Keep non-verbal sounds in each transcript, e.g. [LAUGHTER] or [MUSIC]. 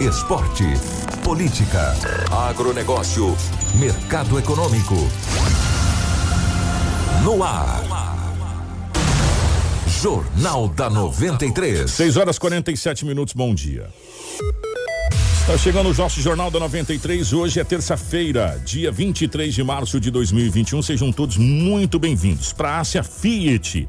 Esporte. Política. Agronegócio. Mercado econômico. No ar. Jornal da 93. 6 horas 47 minutos, bom dia. Está chegando o nosso Jornal da 93. Hoje é terça-feira, dia 23 de março de 2021. Sejam todos muito bem-vindos para a Ásia Fiat.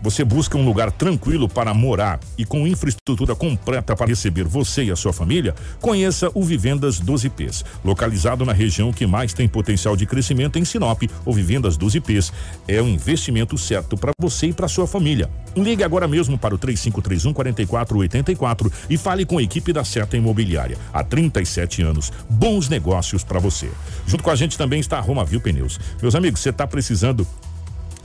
Você busca um lugar tranquilo para morar e com infraestrutura completa para receber você e a sua família? Conheça o Vivendas 12Ps, localizado na região que mais tem potencial de crescimento em Sinop. O Vivendas 12Ps é o investimento certo para você e para sua família. Ligue agora mesmo para o 3531 4484 e fale com a equipe da Seta Imobiliária. Há 37 anos, bons negócios para você. Junto com a gente também está a Roma Viu Pneus. Meus amigos, você está precisando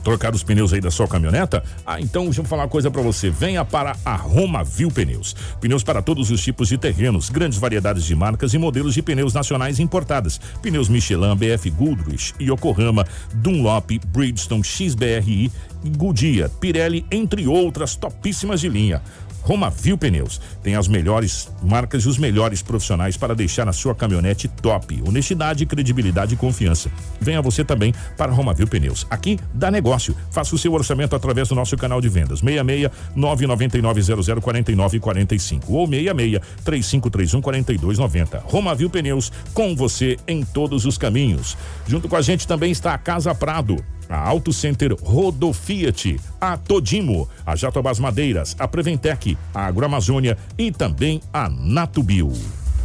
trocar os pneus aí da sua caminhoneta? Ah, então deixa eu falar uma coisa para você. Venha para a Roma Viu Pneus. Pneus para todos os tipos de terrenos, grandes variedades de marcas e modelos de pneus nacionais importadas. Pneus Michelin, BF Goodrich, Yokohama, Dunlop, Bridgestone, XBRI, Goodyear, Pirelli, entre outras topíssimas de linha. Roma Viu Pneus tem as melhores marcas e os melhores profissionais para deixar a sua caminhonete top. Honestidade, credibilidade e confiança. Venha você também para Roma Viu Pneus. Aqui dá negócio. Faça o seu orçamento através do nosso canal de vendas 66 999 00 49 45 ou 66 3531 4290. Roma Viu Pneus com você em todos os caminhos. Junto com a gente também está a Casa Prado a Auto Center Rodo Fiat, a Todimo, a Jatobás Madeiras, a Preventec, a Agroamazônia e também a Natubio.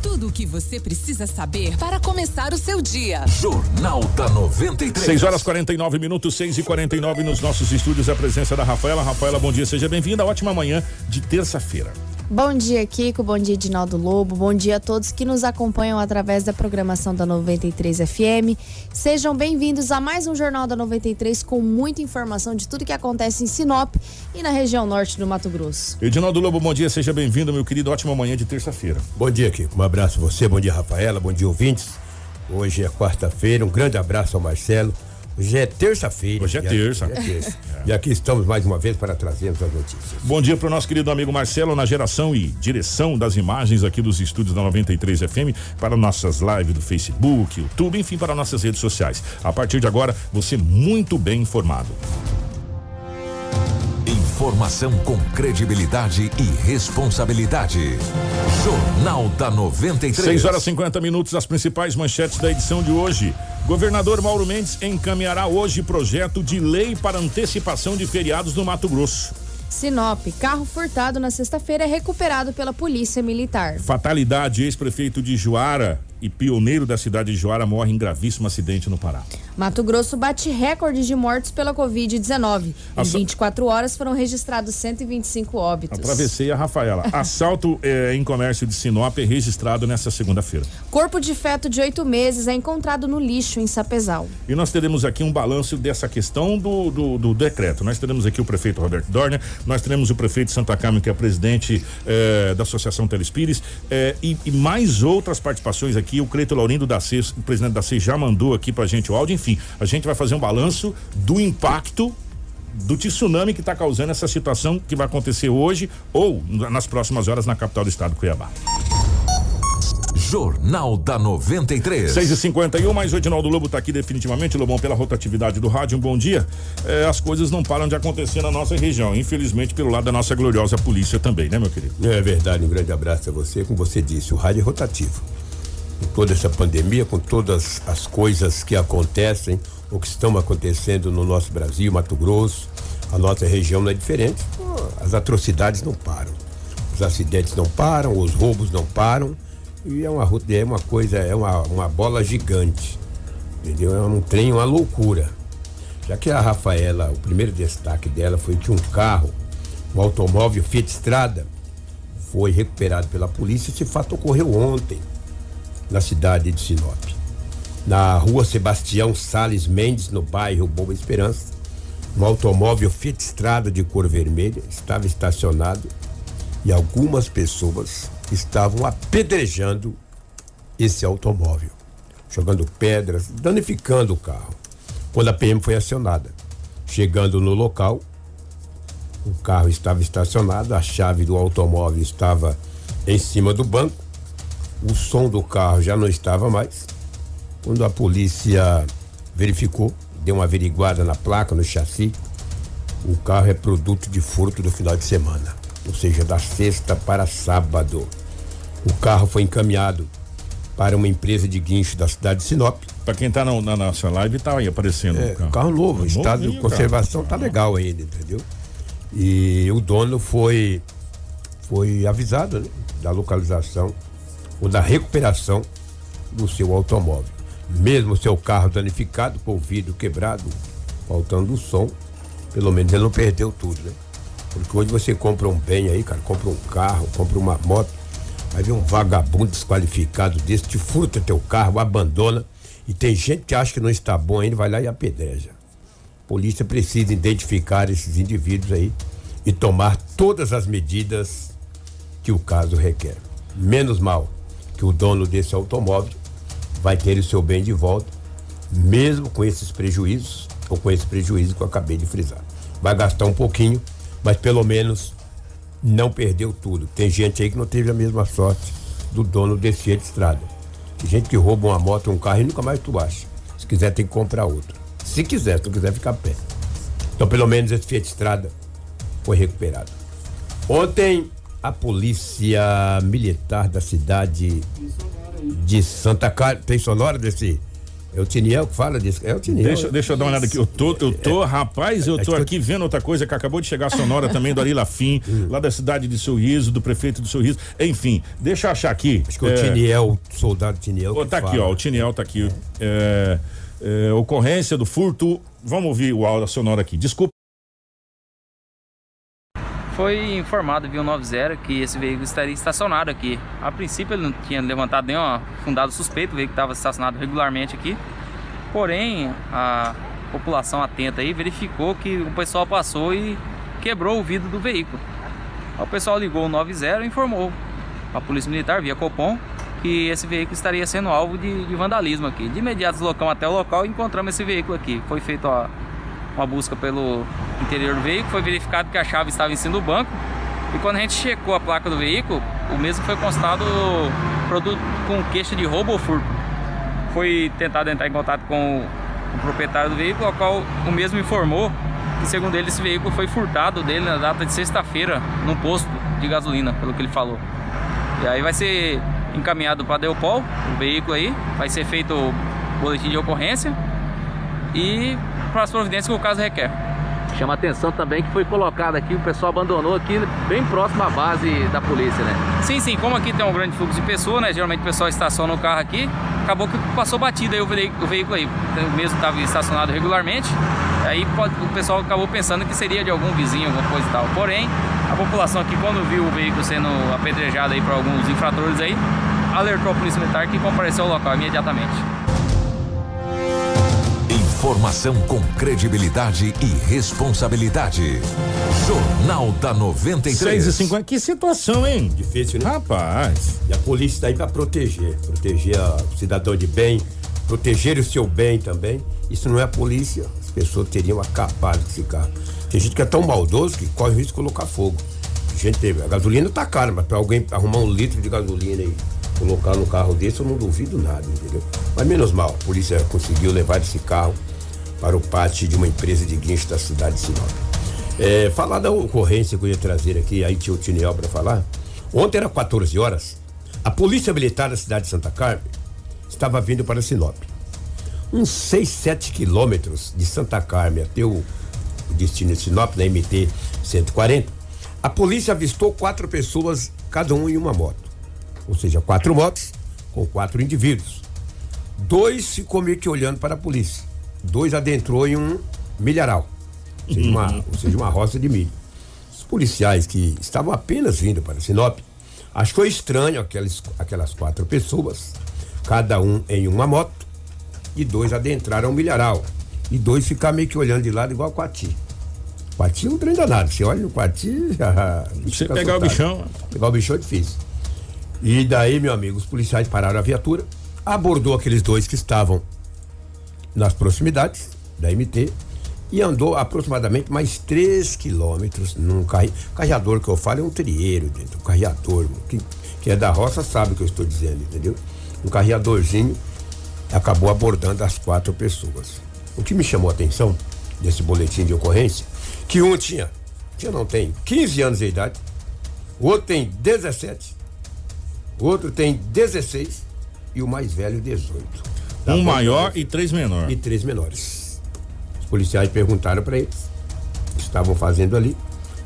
Tudo o que você precisa saber para começar o seu dia. Jornal da 93. 6 horas 49 minutos, 6 e 49 nos nossos estúdios. A presença da Rafaela. Rafaela, bom dia, seja bem-vinda. Ótima manhã de terça-feira. Bom dia, Kiko. Bom dia, Edinaldo Lobo. Bom dia a todos que nos acompanham através da programação da 93 FM. Sejam bem-vindos a mais um Jornal da 93 com muita informação de tudo que acontece em Sinop e na região norte do Mato Grosso. Edinaldo Lobo, bom dia, seja bem-vindo, meu querido. Ótima manhã de terça-feira. Bom dia, Kiko. Um abraço a você, bom dia, Rafaela, bom dia, ouvintes. Hoje é quarta-feira, um grande abraço ao Marcelo. Hoje é terça-feira. Hoje é terça. já é terça. E aqui estamos mais uma vez para trazermos as notícias. Bom dia para o nosso querido amigo Marcelo na geração e direção das imagens aqui dos estúdios da 93 FM para nossas lives do Facebook, YouTube, enfim, para nossas redes sociais. A partir de agora, você muito bem informado. Informação com credibilidade e responsabilidade. Jornal da 93. 6 horas e 50 minutos, as principais manchetes da edição de hoje. Governador Mauro Mendes encaminhará hoje projeto de lei para antecipação de feriados no Mato Grosso. Sinop, carro furtado na sexta-feira é recuperado pela Polícia Militar. Fatalidade, ex-prefeito de Juara e pioneiro da cidade de Juara morre em gravíssimo acidente no Pará. Mato Grosso bate recorde de mortes pela Covid-19. Em Assa- 24 horas foram registrados 125 óbitos. Atravessei a Rafaela. [LAUGHS] Assalto eh, em comércio de Sinop é registrado nesta segunda-feira. Corpo de feto de oito meses é encontrado no lixo em Sapezal. E nós teremos aqui um balanço dessa questão do, do, do decreto. Nós teremos aqui o prefeito Roberto Dorner, nós teremos o prefeito Santa Carmen, que é presidente eh, da Associação Telespires, eh, e, e mais outras participações aqui. O Cleito Laurindo da CES, o presidente da CES, já mandou aqui pra gente o áudio. Enfim, a gente vai fazer um balanço do impacto do tsunami que está causando essa situação que vai acontecer hoje ou nas próximas horas na capital do estado, Cuiabá. Jornal da 93. 6 e 51 mas o Edinaldo Lobo está aqui definitivamente, Lobão, pela rotatividade do rádio. Um bom dia. É, as coisas não param de acontecer na nossa região, infelizmente, pelo lado da nossa gloriosa polícia também, né, meu querido? É verdade, um grande abraço a você. Como você disse, o rádio é rotativo. Toda essa pandemia, com todas as coisas que acontecem ou que estão acontecendo no nosso Brasil, Mato Grosso, a nossa região não é diferente. As atrocidades não param. Os acidentes não param, os roubos não param. E é uma, é uma coisa, é uma, uma bola gigante. Entendeu? É um trem, uma loucura. Já que a Rafaela, o primeiro destaque dela foi que um carro, um automóvel Fiat Strada, foi recuperado pela polícia. Esse fato ocorreu ontem, na cidade de Sinop. Na rua Sebastião Sales Mendes, no bairro Boa Esperança, um automóvel Fiat Strada de cor vermelha estava estacionado e algumas pessoas estavam apedrejando esse automóvel, jogando pedras, danificando o carro. Quando a PM foi acionada, chegando no local, o carro estava estacionado, a chave do automóvel estava em cima do banco, o som do carro já não estava mais. Quando a polícia verificou, deu uma averiguada na placa, no chassi, o carro é produto de furto do final de semana, ou seja, da sexta para sábado. O carro foi encaminhado para uma empresa de guincho da cidade de Sinop. Para quem tá na, na nossa live, tá aí aparecendo É, o carro. carro novo, É estado de novinho, conservação cara. tá legal ainda, entendeu? E o dono foi foi avisado né, da localização ou da recuperação do seu automóvel. Mesmo seu carro danificado, o vidro quebrado, faltando o som, pelo menos ele não perdeu tudo, né? Porque hoje você compra um bem aí, cara, compra um carro, compra uma moto, aí vem um vagabundo desqualificado desse, te furta teu carro, abandona, e tem gente que acha que não está bom ainda, vai lá e apedreja. A polícia precisa identificar esses indivíduos aí e tomar todas as medidas que o caso requer. Menos mal que o dono desse automóvel vai ter o seu bem de volta, mesmo com esses prejuízos, ou com esse prejuízo que eu acabei de frisar. Vai gastar um pouquinho, mas pelo menos não perdeu tudo. Tem gente aí que não teve a mesma sorte do dono desse Fiat Estrada. Tem gente que rouba uma moto, um carro e nunca mais tu acha. Se quiser, tem que comprar outro. Se quiser, se não quiser, ficar pé. Então, pelo menos esse Fiat Estrada foi recuperado. Ontem, a polícia militar da cidade de Santa Cara. Tem sonora desse. É o Tiniel que fala disso. É o Tiniel. Deixa, deixa eu dar uma olhada aqui. Eu tô, eu tô, rapaz, eu é tô que eu- aqui vendo outra coisa que acabou de chegar a sonora também do Ari Lafim, [LAUGHS] lá da cidade de Sorriso, do prefeito do Sorriso. Enfim, deixa eu achar aqui. Acho que o É, Tiniel, o soldado Tiniel. Tá aqui, fala. ó, o Tiniel tá aqui. É, é, ocorrência do furto. Vamos ouvir o áudio sonora aqui. Desculpa. Foi informado via 90 que esse veículo estaria estacionado aqui. A princípio ele não tinha levantado nenhum fundado suspeito, o veículo estava estacionado regularmente aqui. Porém, a população atenta aí verificou que o pessoal passou e quebrou o vidro do veículo. O pessoal ligou o 90 e informou a Polícia Militar via Copom que esse veículo estaria sendo alvo de, de vandalismo aqui. De imediato deslocamos até o local e encontramos esse veículo aqui. Foi feita a- uma busca pelo interior do veículo, foi verificado que a chave estava em cima do banco. E quando a gente checou a placa do veículo, o mesmo foi constado produto com queixa de roubo ou furto. Foi tentado entrar em contato com o proprietário do veículo, ao qual o mesmo informou que, segundo ele, esse veículo foi furtado dele na data de sexta-feira, num posto de gasolina, pelo que ele falou. E aí vai ser encaminhado para a Deupol, o veículo aí, vai ser feito o boletim de ocorrência e para as providências que o caso requer. Chama atenção também que foi colocado aqui, o pessoal abandonou aqui bem próximo à base da polícia, né? Sim, sim, como aqui tem um grande fluxo de pessoas, né? Geralmente o pessoal estaciona o carro aqui, acabou que passou batida aí o, vei- o veículo aí. O mesmo estava estacionado regularmente, aí pode- o pessoal acabou pensando que seria de algum vizinho, alguma coisa e tal. Porém, a população aqui, quando viu o veículo sendo apedrejado aí por alguns infratores aí, alertou a polícia militar que compareceu ao local imediatamente. Informação com credibilidade e responsabilidade. Jornal da 93. 6 e 50 Que situação, hein? Difícil, né? Rapaz. E a polícia está aí para proteger, proteger a- o cidadão de bem, proteger o seu bem também. Isso não é a polícia, as pessoas teriam acabado com esse carro. Tem gente que é tão maldoso que corre o risco de colocar fogo. Gente, a gasolina tá cara, mas para alguém arrumar um litro de gasolina aí Colocar no carro desse eu não duvido nada, entendeu? Mas menos mal, a polícia conseguiu levar esse carro para o pátio de uma empresa de guincho da cidade de Sinop. É, falar da ocorrência que eu ia trazer aqui, aí tinha o Tiniel para falar. Ontem era 14 horas, a Polícia Militar da cidade de Santa Carmen estava vindo para Sinop. Uns 6, 7 quilômetros de Santa Carmen até o destino de Sinop, na MT 140, a polícia avistou quatro pessoas, cada um em uma moto. Ou seja, quatro motos com quatro indivíduos. Dois ficou meio que olhando para a polícia. Dois adentrou em um milharal, ou seja, uma, ou seja, uma roça de milho. Os policiais que estavam apenas vindo para Sinop achou estranho aquelas, aquelas quatro pessoas, cada um em uma moto, e dois adentraram o milharal. E dois ficaram meio que olhando de lado igual Quati. Quati é um trem danado. Você olha no Quati. [LAUGHS] Você pegar o bichão. Pegar o bichão é difícil. E daí, meu amigo, os policiais pararam a viatura, abordou aqueles dois que estavam nas proximidades da MT e andou aproximadamente mais 3 quilômetros num carri... carreador que eu falo é um trieiro dentro, um carreador. Quem, quem é da roça sabe o que eu estou dizendo, entendeu? Um carreadorzinho acabou abordando as quatro pessoas. O que me chamou a atenção desse boletim de ocorrência, que um tinha, tinha não tem, 15 anos de idade, o outro tem 17, o outro tem 16 e o mais velho 18. Da Um maior e três menor. e três menores. Os policiais perguntaram para eles o que estavam fazendo ali.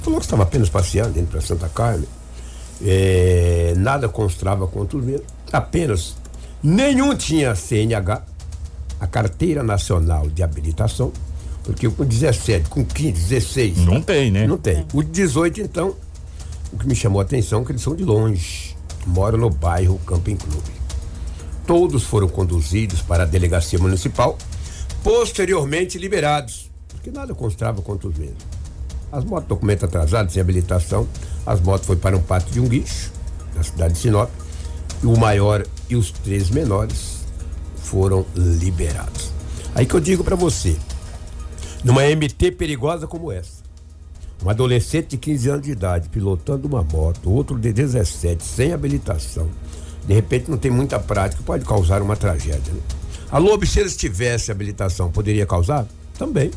Falou que estava apenas passeando indo para Santa Carmen. É, nada constava contra os mesmos. Apenas nenhum tinha CNH, a Carteira Nacional de Habilitação, porque com 17, com 15, 16. Não tem, né? Não tem. O de 18, então, o que me chamou a atenção é que eles são de longe. Moram no bairro Camping Clube. Todos foram conduzidos para a delegacia municipal, posteriormente liberados, porque nada constava contra os mesmos. As motos, documento atrasado, sem habilitação, as motos foi para um pátio de um guicho, na cidade de Sinop, e o maior e os três menores foram liberados. Aí que eu digo para você, numa MT perigosa como essa, um adolescente de 15 anos de idade pilotando uma moto, outro de 17 sem habilitação, de repente não tem muita prática, pode causar uma tragédia. Né? Alô, se eles tivessem habilitação, poderia causar? Também.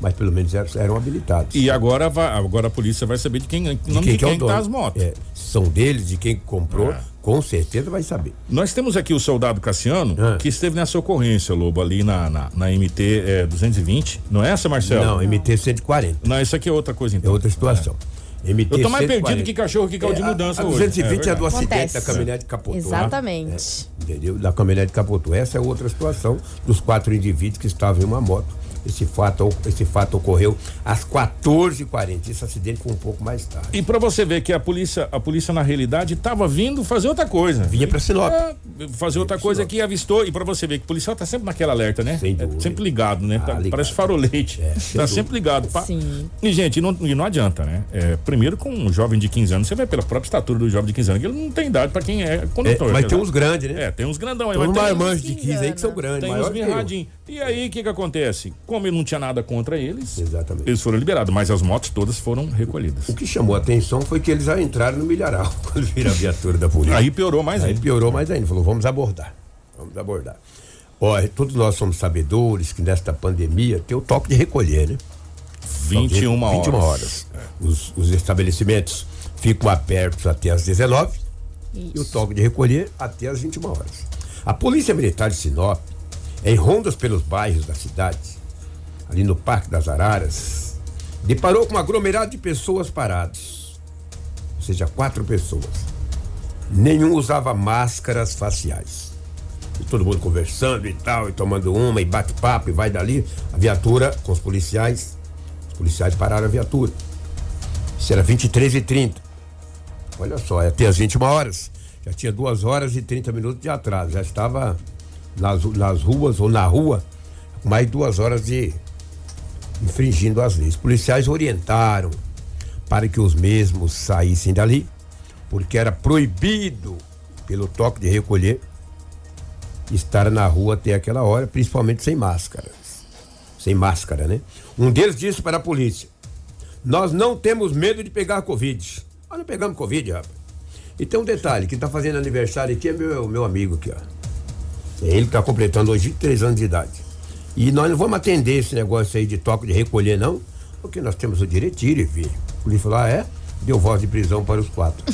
Mas pelo menos eram, eram habilitados. E agora, vai, agora a polícia vai saber de quem, nome de quem, que é o tá dono. as motos. É, são deles, de quem comprou, É. com certeza vai saber. Nós temos aqui o soldado Cassiano, Ah. que esteve nessa ocorrência, Lobo, ali na, na, na MT é, 220. Não é essa, Marcelo? Não, MT 140. Não, isso aqui é outra coisa, É então. outra situação. MT Eu tô mais 140. perdido que cachorro que caiu de É, mudança a, a hoje. 220 é, do acidente Acontece. da caminhonete capotou. Exatamente. Entendeu? Da caminhonete capotou. Essa é outra situação dos quatro indivíduos que estavam em uma moto. Esse fato, esse fato ocorreu às 14h40. Esse acidente foi um pouco mais tarde. E pra você ver que a polícia, a polícia na realidade tava vindo fazer outra coisa. Vinha pra Sinop. É, fazer outra coisa que avistou. E pra você ver que o policial tá sempre naquela alerta, né? Sem É sempre ligado, né? Ah, Tá- ligado. Parece farolete. É, tá sempre ligado. pá. Sim. E, gente, não, e não adianta, né? É, primeiro, com um jovem de 15 anos, você vê pela própria estatura do jovem de 15 anos, que ele não tem idade pra quem é É, condutor. mas quer tem uns grandes, né? É, tem uns grandão aí. Tem uns mas tem- marmanjos de que 15 aí que são grandes. Tem uns maior que eu. mirradinhos. E aí, o que que acontece? Como ele não tinha nada contra eles, Exatamente. eles foram liberados, mas as motos todas foram recolhidas. O que chamou a atenção foi que eles já entraram no milharal [LAUGHS] quando viram a viatura da polícia. Aí piorou mais Aí ainda. piorou mais ainda. Falou, vamos abordar. Vamos abordar. Olha, todos nós somos sabedores que nesta pandemia tem o toque de recolher, né? 21 horas. 21 horas. Os, os estabelecimentos ficam abertos até às 19 e o toque de recolher até às 21 horas. A Polícia Militar de Sinop, em rondas pelos bairros da cidade, ali no Parque das Araras, deparou com um aglomerado de pessoas paradas. Ou seja, quatro pessoas. Nenhum usava máscaras faciais. E todo mundo conversando e tal, e tomando uma, e bate-papo, e vai dali. A viatura com os policiais. Os policiais pararam a viatura. Isso era 23 e 30 Olha só, até as 21 horas. Já tinha duas horas e 30 minutos de atraso. Já estava nas, nas ruas ou na rua, mais duas horas de infringindo as leis. Policiais orientaram para que os mesmos saíssem dali, porque era proibido, pelo toque de recolher, estar na rua até aquela hora, principalmente sem máscaras. Sem máscara, né? Um deles disse para a polícia: Nós não temos medo de pegar Covid. Nós não pegamos Covid, rapaz. E tem um detalhe, quem tá fazendo aniversário aqui é meu, meu amigo aqui, ó. É ele que tá completando hoje 23 anos de idade. E nós não vamos atender esse negócio aí de toque de recolher, não, porque nós temos o direito de ir e vir. O polícia falou, ah, é? Deu voz de prisão para os quatro.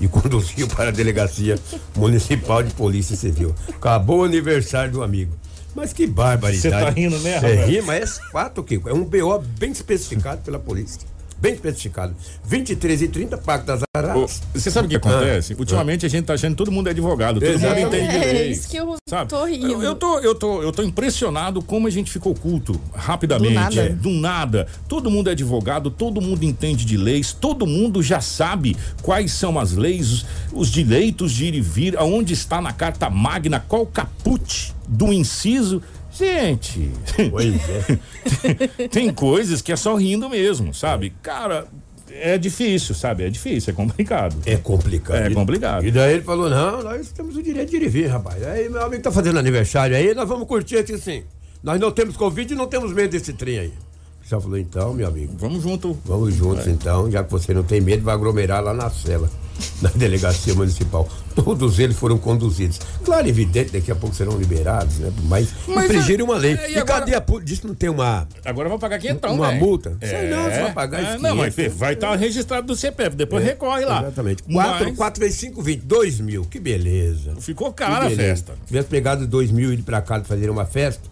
E [LAUGHS] conduziu para a delegacia municipal de polícia civil. Acabou o aniversário do amigo. Mas que barbaridade. Você tá rindo, né, É, rapaz? ri, mas é fato, Kiko. É um BO bem especificado pela polícia. Bem especificado. 23 e 30, Pacto das Araras. Você sabe o que acontece? Ultimamente a gente tá achando que todo mundo é advogado, todo mundo entende É, direito. isso que eu sabe? tô rindo. Eu, eu tô, eu, tô, eu tô impressionado como a gente ficou culto rapidamente. Do nada. é, do nada. Todo mundo é advogado, todo mundo entende de leis, todo mundo já sabe quais são as leis, os, os direitos de ir e vir, aonde está na carta magna, qual o caput do inciso. Gente, Pois é. [LAUGHS] tem coisas que é só rindo mesmo, sabe? Cara, é difícil, sabe? É difícil, é complicado. É complicado. É complicado. E daí ele falou: não, nós temos o direito de ir e vir, rapaz. Aí meu amigo tá fazendo aniversário aí, nós vamos curtir aqui sim. Nós não temos Covid e não temos medo desse trem aí. O pessoal falou: então, meu amigo, Vamos junto. vamos juntos então, já que você não tem medo, vai aglomerar lá na cela, [LAUGHS] na delegacia municipal. Todos eles foram conduzidos. Claro, evidente, daqui a pouco serão liberados, né? Mas, Mas infringiram é- uma lei. é, e e agora- cadê a polícia? Diz que não tem uma. Agora vou pagar quinhentão, Uma velho. multa? Sei não, você vai pagar é, esse Não, mas 500. vai estar registrado do CPF, depois recorre lá. Exatamente. 4, Mas 4 vezes 5, 20. 2 mil. Que beleza. Ficou cara a beleza. festa. Se tivesse pegado dois mil e ido pra casa fazer uma festa,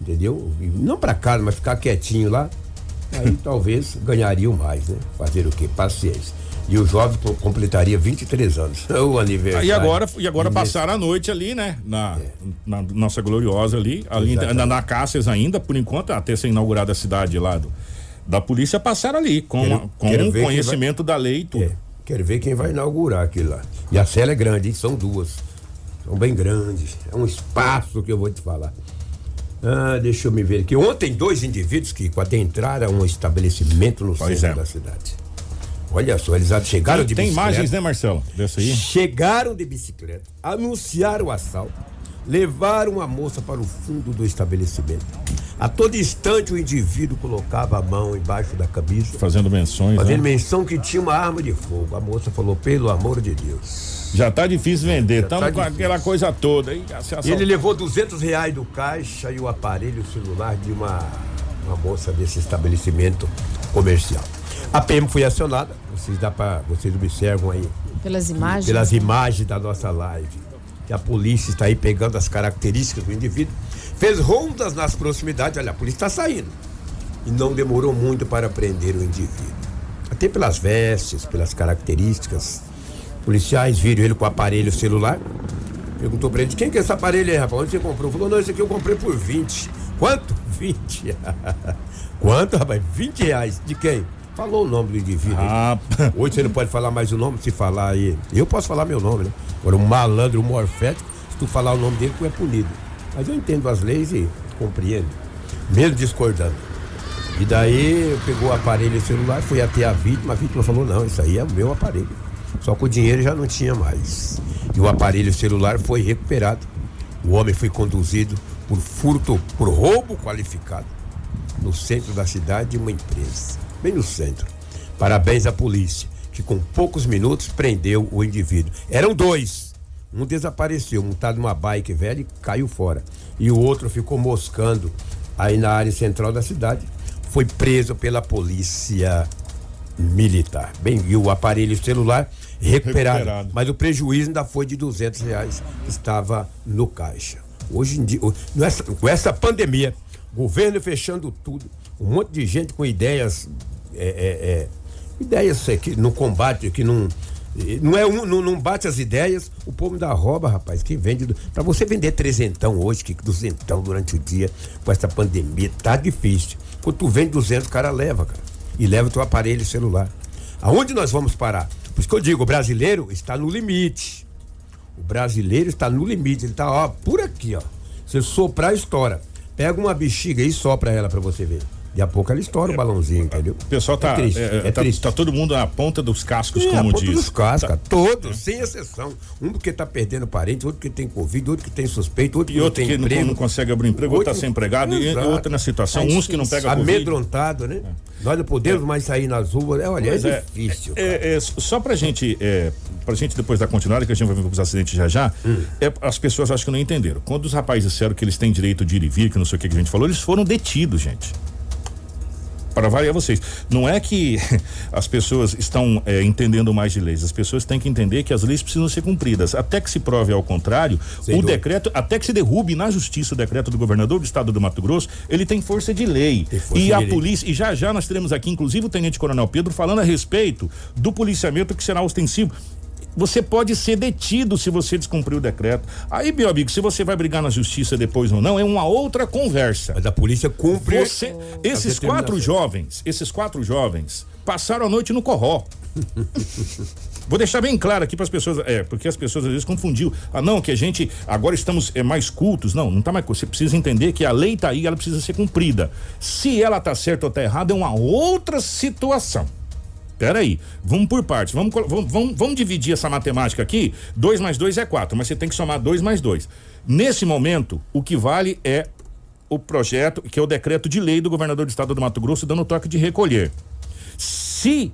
entendeu? Não pra casa, mas ficar quietinho lá, aí [LAUGHS] talvez ganhariam mais, né? Fazer o quê? Paciência. E o jovem co- completaria 23 anos. [LAUGHS] O aniversário. E agora, e agora E passaram a noite ali, né? Na, na nossa gloriosa ali, ali na, na Cáceres ainda, por enquanto, até ser inaugurada a cidade lá do, da polícia, passaram ali, com, Quero- a- com quero quem conhecimento da lei e tudo. É, quero ver quem vai inaugurar aquilo lá. E a cela é grande, hein? São duas. São bem grandes. É um espaço que eu vou te falar. Ah, deixa eu me ver aqui. Ontem, dois indivíduos que adentraram um estabelecimento no Pois centro é. da cidade. Olha só, eles chegaram Tem, de tem bicicleta. imagens, né, Marcelo? Dessa aí? Chegaram de bicicleta, anunciaram o assalto, levaram a moça para o fundo do estabelecimento. A todo instante o indivíduo colocava a mão embaixo da camisa, Fazendo menções. fazendo Né? menção que tinha uma arma de fogo. A moça falou, pelo amor de Deus. Já tá difícil vender, Já tá estamos com difícil. aquela coisa toda. E ele levou 200 reais do caixa e o aparelho celular de uma, uma moça desse estabelecimento comercial. A PM foi acionada, vocês, dá pra, vocês observam aí Pelas imagens. pelas imagens da nossa live. Que a polícia está aí pegando as características do indivíduo. Fez rondas nas proximidades. Olha, a polícia está saindo. E não demorou muito para prender o indivíduo. Até pelas vestes, pelas características. Policiais viram ele com o aparelho celular. Perguntou para ele: quem que é esse aparelho aí, rapaz? Onde você comprou? Falou: não, esse aqui eu comprei por 20. [LAUGHS] Quanto? 20. [LAUGHS] Quanto, rapaz? 20 reais. De quem? Falou o nome do indivíduo. Ah, Hoje você não pode falar mais o nome, se falar aí. Eu posso falar meu nome, né? Agora, um malandro, um morfético, se tu falar o nome dele, tu é punido. Mas eu entendo as leis e compreendo, mesmo discordando. E daí pegou o aparelho celular, foi até a vítima, a vítima falou, não, isso aí é o meu aparelho. Só que o dinheiro já não tinha mais. E o aparelho celular foi recuperado. O homem foi conduzido por furto, por roubo qualificado no centro da cidade de uma empresa, bem no centro. Parabéns à polícia, que com poucos minutos prendeu o indivíduo. Eram dois. Um desapareceu, montado numa bike velha e caiu fora. E o outro ficou moscando aí na área central da cidade. Foi preso pela polícia militar. Bem, e o aparelho celular recuperado. Recuperado. Mas o prejuízo ainda foi de 200 reais que estava no caixa. Hoje em dia, nessa- com essa pandemia, governo fechando tudo, um monte de gente com ideias, é, é, é, ideias que no combate, que não. Não, é um, não, não bate as ideias, o povo da rouba, rapaz. Quem vende. Pra você vender trezentão hoje, que duzentão durante o dia, com essa pandemia, tá difícil. Quando tu vende 200, o cara leva, cara. E leva o teu aparelho celular. Aonde nós vamos parar? Por isso que eu digo, o brasileiro está no limite. O brasileiro está no limite, ele está ó, por aqui, ó. Se soprar, estoura. Pega uma bexiga e sopra ela pra você ver. Daqui a pouco ela estoura o balãozinho, entendeu? o pessoal tá, É triste, é, é tá, triste. tá todo mundo na ponta dos cascos, É, como ponta diz. dos cascas, todos, sem exceção. Um porque tá perdendo parente, outro que tem Covid, outro que tem suspeito, outro que E outro não que tem não, emprego. não consegue abrir emprego, outro tá sem empregado, e Exato. outro na situação, Tá uns que não pegam Covid. Amedrontado, né? Nós não podemos mais sair nas ruas. É, olha, é, é, difícil. É, é, só pra gente é, pra gente depois dar continuidade, que a gente vai ver com os acidentes já já, é, as pessoas acho que não entenderam. Quando os rapazes disseram que eles têm direito de ir e vir, que não sei o que, que a gente falou, eles foram detidos, gente para variar vocês. Não é que [LAUGHS] as pessoas estão é, entendendo mais de leis, as pessoas têm que entender que as leis precisam ser cumpridas. Até que se prove ao contrário, Sem o dúvida. decreto, até que se derrube na justiça o decreto do governador do estado do Mato Grosso, ele tem força de lei. Força E de a lei. polícia, e já já nós teremos aqui, inclusive, o Tenente Coronel Pedro falando a respeito do policiamento que será ostensivo. Você pode ser detido se você descumprir o decreto. Aí, meu amigo, se você vai brigar na justiça depois ou não, é uma outra conversa. Mas a polícia cumpre. Você, esses quatro jovens, esses quatro jovens passaram a noite no corró. [LAUGHS] Vou deixar bem claro aqui para as pessoas, é, porque as pessoas às vezes confundiu. Ah, não, que a gente agora estamos é, mais cultos. Não, não tá mais. Você precisa entender que a lei tá aí, ela precisa ser cumprida. Se ela tá certa ou tá errada é uma outra situação. Pera aí, vamos por partes. Vamos, vamos, vamos dividir essa matemática aqui. 2 mais 2 é 4, mas você tem que somar 2 mais 2. Nesse momento, o que vale é o projeto, que é o decreto de lei do governador do estado do Mato Grosso, dando toque de recolher. Se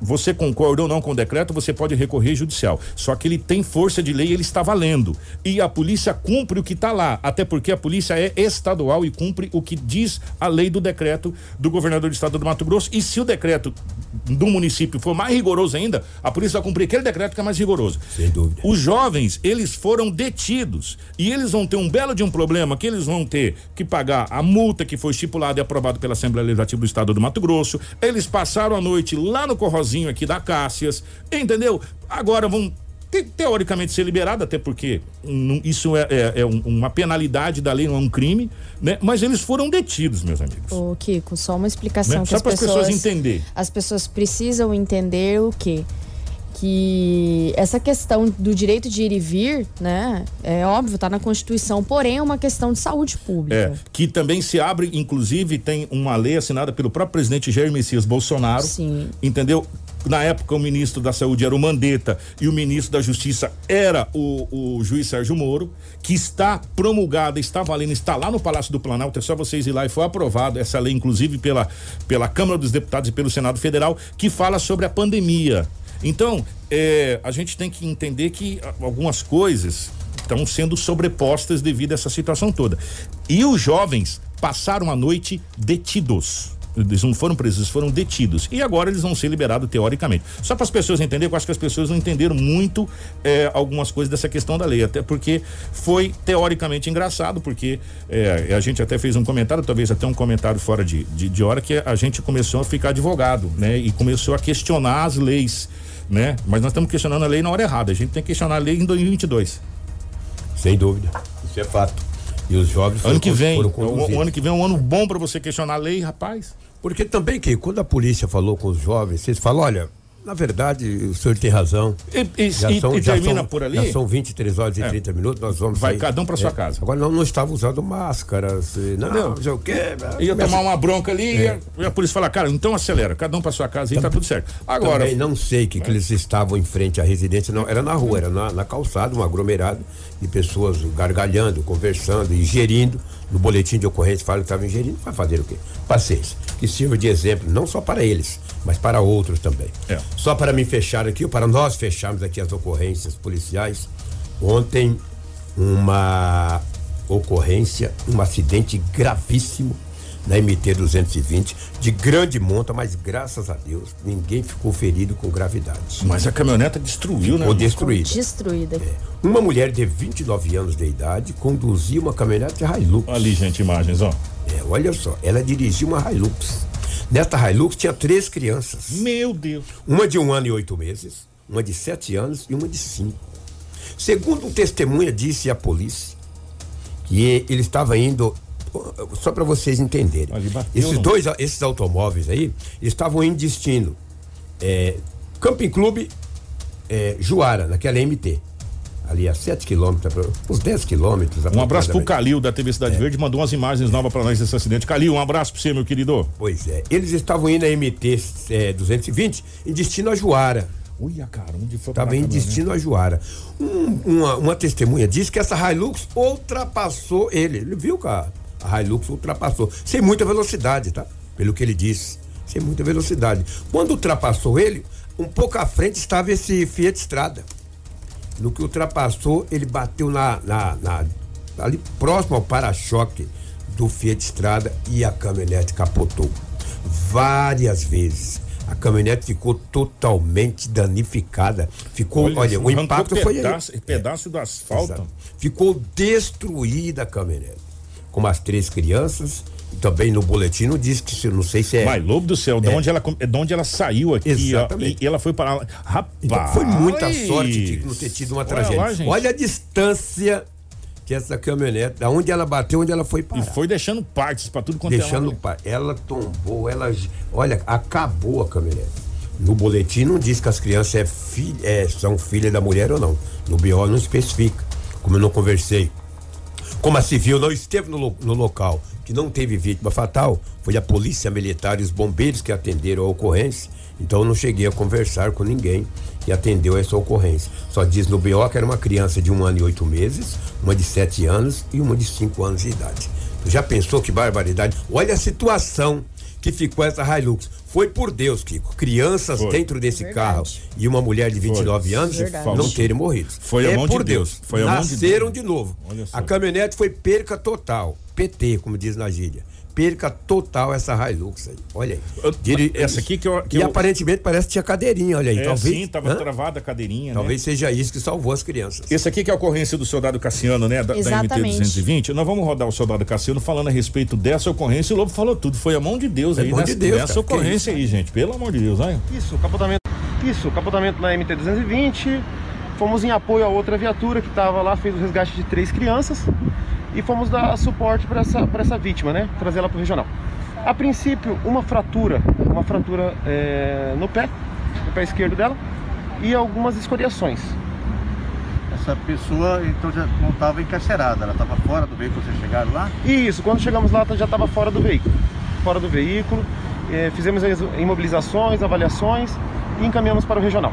você concorda ou não com o decreto, você pode recorrer judicial. Só que ele tem força de lei, ele está valendo. E a polícia cumpre o que está lá. Até porque a polícia é estadual e cumpre o que diz a lei do decreto do governador do estado do Mato Grosso. E se o decreto do município for mais rigoroso ainda, a polícia vai cumprir aquele decreto que é mais rigoroso. Sem dúvida. Os jovens, eles foram detidos e eles vão ter um belo de um problema que eles vão ter que pagar a multa que foi estipulada e aprovada pela Assembleia Legislativa do Estado do Mato Grosso. Eles passaram a noite lá no aqui da Cássias, entendeu? Agora vão te- teoricamente ser liberados, até porque hum, isso é, é- é um- uma penalidade da lei, não é um crime, né? Mas eles foram detidos, meus amigos. Ô, Kiko, só uma explicação Né? que Só as para as pessoas, pessoas entenderem. As pessoas precisam entender o quê? Que essa questão do direito de ir e vir, né? É óbvio, tá na Constituição, porém é uma questão de saúde pública. É, que também se abre, inclusive, tem uma lei assinada pelo próprio presidente Jair Messias Bolsonaro. Sim. Entendeu? Na época, o ministro da Saúde era o Mandetta e o ministro da Justiça era o, o juiz Sérgio Moro, que está promulgada, está valendo, está lá no Palácio do Planalto. É só vocês ir lá e foi aprovado essa lei, inclusive, pela, pela Câmara dos Deputados e pelo Senado Federal, que fala sobre a pandemia. Então, é, a gente tem que entender que ah, algumas coisas estão sendo sobrepostas devido a essa situação toda. E os jovens passaram a noite detidos. Eles não foram presos, foram detidos. E agora eles vão ser liberados teoricamente. Só para as pessoas entenderem, eu acho que as pessoas não entenderam muito eh, algumas coisas dessa questão da lei. Até porque foi teoricamente engraçado, porque eh, a gente até fez um comentário, talvez até um comentário fora de, de, de hora, que a gente começou a ficar advogado, né? E começou a questionar as leis, né? Mas nós estamos questionando a lei na hora errada. A gente tem que questionar a lei em 2022. Sem dúvida. Isso é fato. E os jovens Ano que vem, o, conduzidos. ano que vem é um ano bom para você questionar a lei, rapaz. Porque também que quando a polícia falou com os jovens, vocês falam, olha, na verdade, o senhor tem razão. E, e- e- e termina por ali? Já são 23 horas e É. 30 minutos, nós vamos Vai sair. cada um pra sua É. casa. Agora não, não estava usando máscaras, eh, não, Entendeu? não sei o quê. Ia Começa- tomar uma bronca ali É. e a, e a polícia falar, cara, então acelera, cada um pra sua casa e tá tudo certo. Agora, Também não sei que, que eles estavam em frente à residência, não. Era na rua, era na, na calçada, um aglomerado de pessoas gargalhando, conversando, ingerindo. No boletim de ocorrência fala que estavam ingerindo. Vai fazer o quê? Paciência. Que sirva de exemplo, não só para eles, mas para outros também. É. Só para me fechar aqui, ou para nós fecharmos aqui as ocorrências policiais. Ontem, uma ocorrência, um acidente gravíssimo na MT 220, de grande monta, mas graças a Deus ninguém ficou ferido com gravidade. mas a caminhoneta destruiu, né? Ou destruída. Destruída. Uma mulher de 29 anos de idade conduzia uma caminhonete Hilux. Ali, gente, imagens, ó. É, olha só, ela dirigia uma Hilux. Nesta Hilux tinha três crianças. Meu Deus. Uma de um ano e oito meses, uma de sete anos e uma de cinco. Segundo um testemunha disse à polícia que ele estava indo, só para vocês entenderem, esses não? dois, esses automóveis aí estavam em destino é, Camping Clube é, Juara, naquela MT. Ali a 7 quilômetros, uns 10 quilômetros. Um abraço pro. Calil da TV Cidade Verde, mandou umas imagens novas pra nós desse acidente. Calil, um abraço pra você, meu querido. Pois é, eles estavam indo a MT é, 220 em destino a Juara. Olha, cara, onde foi Estava em destino a Juara. Um- uma, uma testemunha disse que essa Hilux ultrapassou ele. Ele viu que a, Hilux ultrapassou. Sem muita velocidade, tá? Pelo que ele disse. Sem muita velocidade. Quando ultrapassou ele, Um pouco à frente estava esse Fiat Strada. No que ultrapassou, ele bateu na, na, na ali próximo ao para-choque do Fiat Strada e a caminhonete capotou várias vezes. A caminhonete ficou totalmente danificada. Ficou, olha, olha o impacto pedaço, foi pedaço, é, pedaço do asfalto. Exato. Ficou destruída a caminhonete. Com as três crianças e também no boletim não diz que não sei se é. Mas lobo do céu, de, onde, ela, de onde ela saiu aqui, Exatamente. Ó, e, ela foi para lá. Rapaz. Então foi muita sorte de não ter tido uma olha tragédia. Lá, olha a distância que essa caminhonete, da onde ela bateu, onde ela foi parar. E foi deixando partes para tudo quanto Deixando partes. Ela tombou, ela, olha, acabou a caminhonete. No boletim não diz que as crianças é filha, é, são filhas da mulher ou não. No BO não especifica. Como eu não conversei. Como a civil não esteve no, no local, que não teve vítima fatal, foi a polícia militar e os bombeiros que atenderam a ocorrência. Então eu não cheguei a conversar com ninguém que atendeu essa ocorrência. Só diz no BO que era uma criança de um ano e oito meses, uma de sete anos e uma de cinco anos de idade. Tu já pensou que barbaridade? Olha a situação que ficou essa Hilux. Foi por Deus, Kiko. Crianças Foi. dentro desse Verdade. carro e uma mulher de 29 Foi. anos Verdade. não terem morrido. Foi a é mão por de Deus. Deus. Foi a Nasceram mão de, Deus. de novo. A caminhonete foi perca total. PT, como diz na gíria perca total essa Hilux aí. Olha aí. Diri, essa aqui que eu. Que e eu... aparentemente parece que tinha cadeirinha, olha aí. É, talvez, sim, tava hã? travada a cadeirinha. Talvez né? seja isso que salvou as crianças. Esse aqui que é a ocorrência do soldado Cassiano, né? Da, da MT-220. Nós vamos rodar o soldado Cassiano falando a respeito dessa ocorrência. O Lobo falou tudo. Foi a mão de Deus é aí mão nessa, de Deus, nessa ocorrência aí, gente. Pelo amor de Deus, vai. Isso, capotamento. Isso, capotamento na MT-220. Fomos em apoio a outra viatura que estava lá, fez o resgate de três crianças e fomos dar suporte para essa, essa vítima, né? Trazer ela para o regional. A princípio, uma fratura, uma fratura é, no pé, no pé esquerdo dela, e algumas escoriações. Essa pessoa então já não estava encarcerada, ela estava fora do veículo, vocês chegaram lá? Isso, quando chegamos lá já estava fora do veículo. Fora do veículo, é, fizemos as imobilizações, avaliações e encaminhamos para o regional.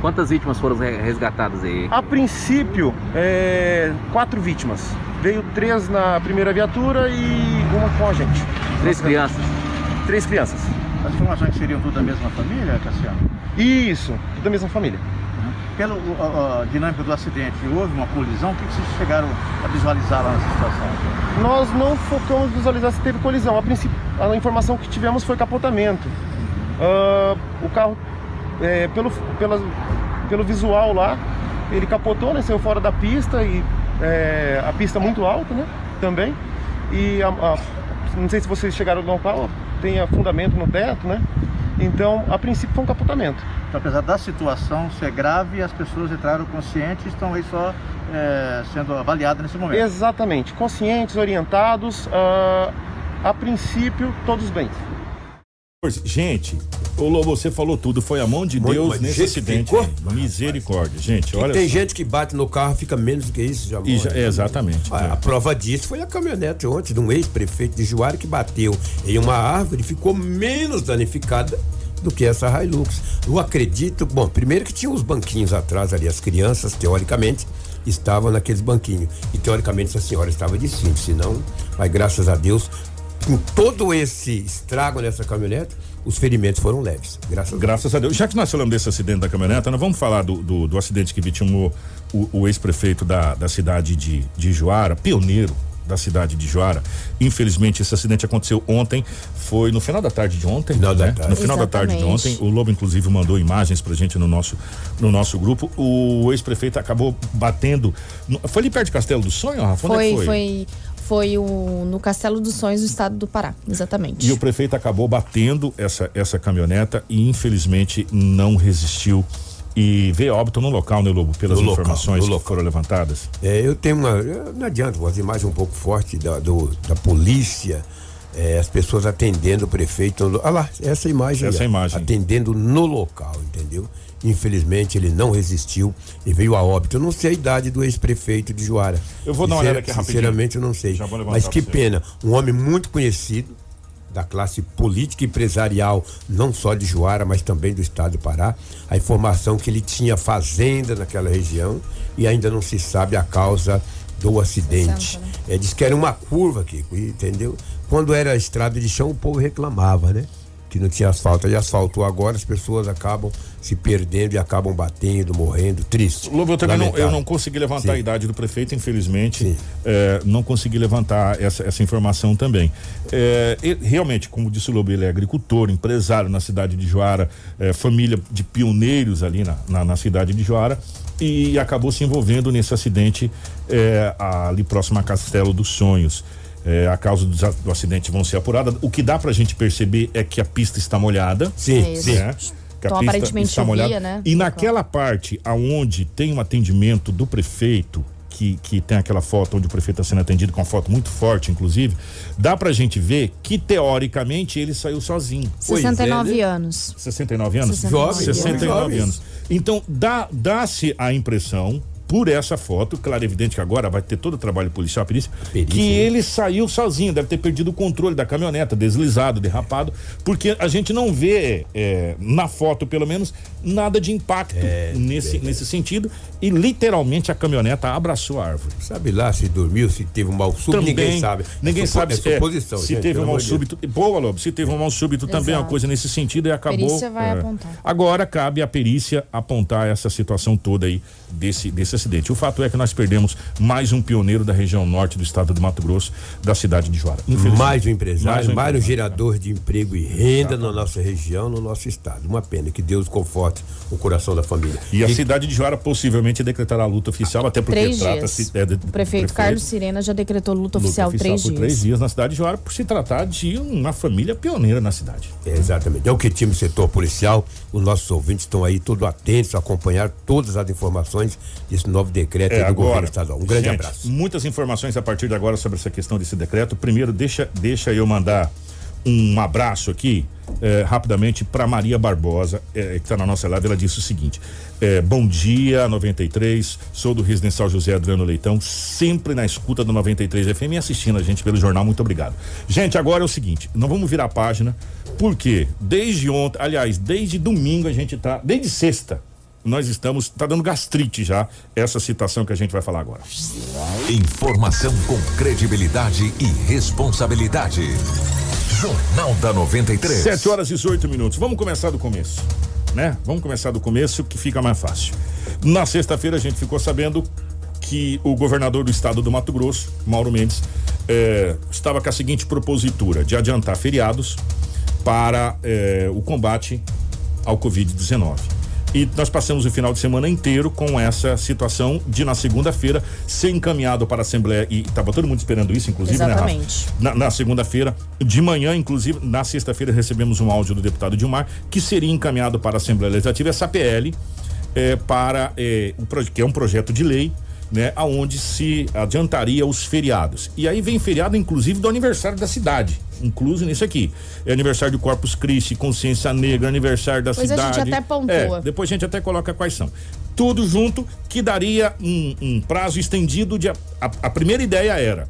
Quantas vítimas foram resgatadas aí? A princípio, é, quatro vítimas. Veio três na primeira viatura e uma com a gente. Três crianças? Três crianças. As informações que seriam tudo da mesma família, Cassiano? Isso, tudo da mesma família. Uhum. Pela dinâmica do acidente, houve uma colisão? O que, que vocês chegaram a visualizar lá nessa situação? Nós não focamos em visualizar se teve colisão. A, princípio, a informação que tivemos foi capotamento. Uh, o carro, é, pelo, pela, pelo visual lá, ele capotou, né, saiu fora da pista e é, a pista muito alta, né? Também. E a, a, não sei se vocês chegaram no local, tem afundamento no teto, né? Então, a princípio foi um capotamento. Então, apesar da situação ser grave, as pessoas entraram conscientes, estão aí só é, sendo avaliadas nesse momento. Exatamente, conscientes, orientados, uh, a princípio, todos bem. Gente, Ô Lobo, você falou tudo, foi a mão de Deus nesse acidente. Ficou? Misericórdia, gente, olha Tem só. gente que bate no carro, fica menos do que isso, já, já Exatamente. A, é. a, prova disso foi a caminhonete ontem de um ex-prefeito de Juara que bateu em uma árvore e ficou menos danificada do que essa Hilux. Eu acredito, bom, primeiro que tinha os banquinhos atrás ali, as crianças, teoricamente, estavam naqueles banquinhos. E teoricamente essa senhora estava de cinto, senão, mas graças a Deus, com todo esse estrago nessa caminhonete, os ferimentos foram leves, graças, graças a, Deus. a Deus. Já que nós falamos desse acidente da caminhoneta, nós vamos falar do, do, do acidente que vitimou o, o ex-prefeito da, da cidade de, de Joara, pioneiro da cidade de Joara. Infelizmente, esse acidente aconteceu ontem, foi no final da tarde de ontem. Final né? da tarde. No final Exatamente. da tarde de ontem. O Lobo, inclusive, mandou imagens pra gente no nosso, no nosso grupo. O ex-prefeito acabou batendo. No, foi ali perto de Castelo do Sonho, Rafa? Foi, Onde é foi? foi foi o, no Castelo dos Sonhos do estado do Pará, exatamente. E o prefeito acabou batendo essa, essa caminhoneta e infelizmente não resistiu e veio óbito no local, né, Lobo? Pelas No local, informações no que local. foram levantadas. É, eu tenho uma. Não adianta, vou fazer mais um pouco forte da, do- da polícia, é, as pessoas atendendo o prefeito. no- Olha lá, essa imagem. Essa aí, imagem. Atendendo no local, entendeu? Infelizmente ele não resistiu e veio a óbito. Eu não sei a idade do ex-prefeito de Juara. Eu vou dar uma olhada aqui rapidinho. Sinceramente eu não sei. Mas que pena. Um homem muito conhecido da classe política e empresarial, não só de Juara, mas também do estado do Pará. A informação que ele tinha fazenda naquela região e ainda não se sabe a causa do acidente. Sessenta, É, diz que era uma curva, Kiko, entendeu? Quando era estrada de chão, o povo reclamava, né? Que não tinha asfalto. Aí asfaltou agora, as pessoas acabam se perdendo e acabam batendo, morrendo, triste. Lobo, eu também não, eu não consegui levantar a Sim. idade do prefeito, infelizmente. É, não consegui levantar essa, essa informação também. É, e, realmente, como disse o Lobo, ele é agricultor, empresário na cidade de Joara, é, família de pioneiros ali na, na, na cidade de Joara. E acabou se envolvendo nesse acidente ali próximo a Castelo dos Sonhos. É, a causa do, do acidente vão ser apuradas. O que dá pra gente perceber é que a pista está molhada. Sim, É sim. né? Que a Então, pista aparentemente está molhada. né? E naquela parte aonde tem um atendimento do prefeito, que, que tem aquela foto onde o prefeito está sendo atendido, com uma foto muito forte, inclusive, dá pra gente ver que teoricamente ele saiu sozinho. 69 anos. 69 anos? 69 Jovem, 69 jovens. anos. Então, dá- dá-se a impressão, por essa foto, claro, evidente que agora vai ter todo o trabalho policial, a perícia, Perícia, que né? ele saiu sozinho, deve ter perdido o controle da caminhoneta, deslizado, derrapado, porque a gente não vê, é, na foto pelo menos, nada de impacto É, nesse, nesse sentido, e literalmente a caminhoneta abraçou a árvore. Sabe lá se dormiu, se teve um mal súbito, ninguém sabe. Ninguém é supo- sabe é se, é, suposição, se gente, teve um mal súbito. Boa, Lobo. Se teve um mal súbito também é uma coisa nesse sentido e acabou. Perícia vai é. apontar. Agora cabe à perícia apontar essa situação toda aí desse, desse acidente. O fato é que nós perdemos mais um pioneiro da região norte do estado de Mato Grosso, da cidade de Joara. Infelizmente. Mais um empresário, mais um, empresário. gerador de emprego e renda na nossa região, no nosso estado. Uma pena que Deus conforte o coração da família. E a cidade de Joara possivelmente decretará luta oficial, até porque Três trata-se. dias. é, de- O prefeito Carlos Sirena já decretou luta, luta oficial, três por dias. três dias na cidade de Joara, por se tratar de uma família pioneira na cidade. É, exatamente. É o que time do setor policial, os nossos ouvintes estão aí todos atentos a acompanhar todas as informações desse novo decreto É, do governo agora, estadual. Um grande gente, abraço. Muitas informações a partir de agora sobre essa questão desse decreto. Primeiro, deixa, deixa eu mandar um abraço aqui, eh, rapidamente, para Maria Barbosa, eh, que está na nossa live. Ela disse o seguinte: eh, Bom dia, 93. Sou do Residencial José Adriano Leitão, sempre na escuta do 93 FM e assistindo a gente pelo jornal. Muito obrigado. Gente, agora é o seguinte: não vamos virar a página, porque desde ontem, aliás, desde domingo a gente tá, desde sexta, nós estamos, tá dando gastrite já, essa citação que a gente vai falar agora. Informação com credibilidade e responsabilidade. Jornal da 93. 7 horas e 18 minutos. Vamos começar do começo, né? Vamos começar do começo que fica mais fácil. Na sexta-feira a gente ficou sabendo que o governador do estado do Mato Grosso, Mauro Mendes, eh, estava com a seguinte propositura de adiantar feriados para eh, o combate ao Covid-19. E nós passamos o final de semana inteiro com essa situação de, na segunda-feira, ser encaminhado para a Assembleia. E estava todo mundo esperando isso, inclusive, né, Rafa? Exatamente. Na, na segunda-feira, de manhã, inclusive, na sexta-feira, recebemos um áudio do deputado Dilmar que seria encaminhado para a Assembleia Legislativa essa PL eh, para eh, o proje- que é um projeto de lei, né, aonde se adiantaria os feriados. E aí vem feriado, inclusive, do aniversário da cidade, incluso nisso aqui. É aniversário de Corpus Christi, Consciência Negra, aniversário da Depois a cidade. gente até pontua. É, depois a gente até coloca quais são. Tudo junto que daria um, um prazo estendido de. A, a- a primeira ideia era.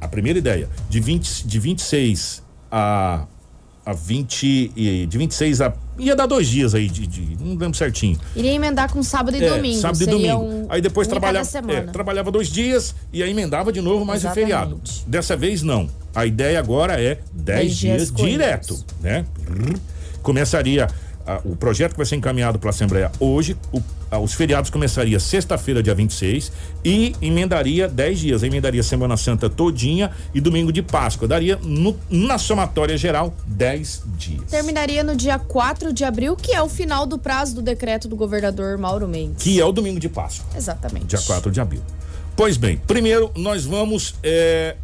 A primeira ideia, de, 20, de 26 a. A 20. e- De 26 a. Ia dar dois dias aí, de, de- não lembro certinho. Iria emendar com sábado e É, domingo. Sábado e domingo. Um, aí depois um cada trabalhava, é, trabalhava dois dias e aí emendava de novo mais Exatamente. feriado. Dessa vez não. A ideia agora é 10 Dez dias, dias direto, né? Começaria ah, o projeto que vai ser encaminhado para a Assembleia hoje, o- ah, os feriados começaria sexta-feira, dia 26, e emendaria 10 dias. Emendaria Semana Santa todinha e domingo de Páscoa. Daria, no- na somatória geral, 10 dias. Terminaria no dia 4 de abril, que é o final do prazo do decreto do governador Mauro Mendes. Que é o domingo de Páscoa. Exatamente. Dia 4 de abril. Pois bem, primeiro nós vamos é,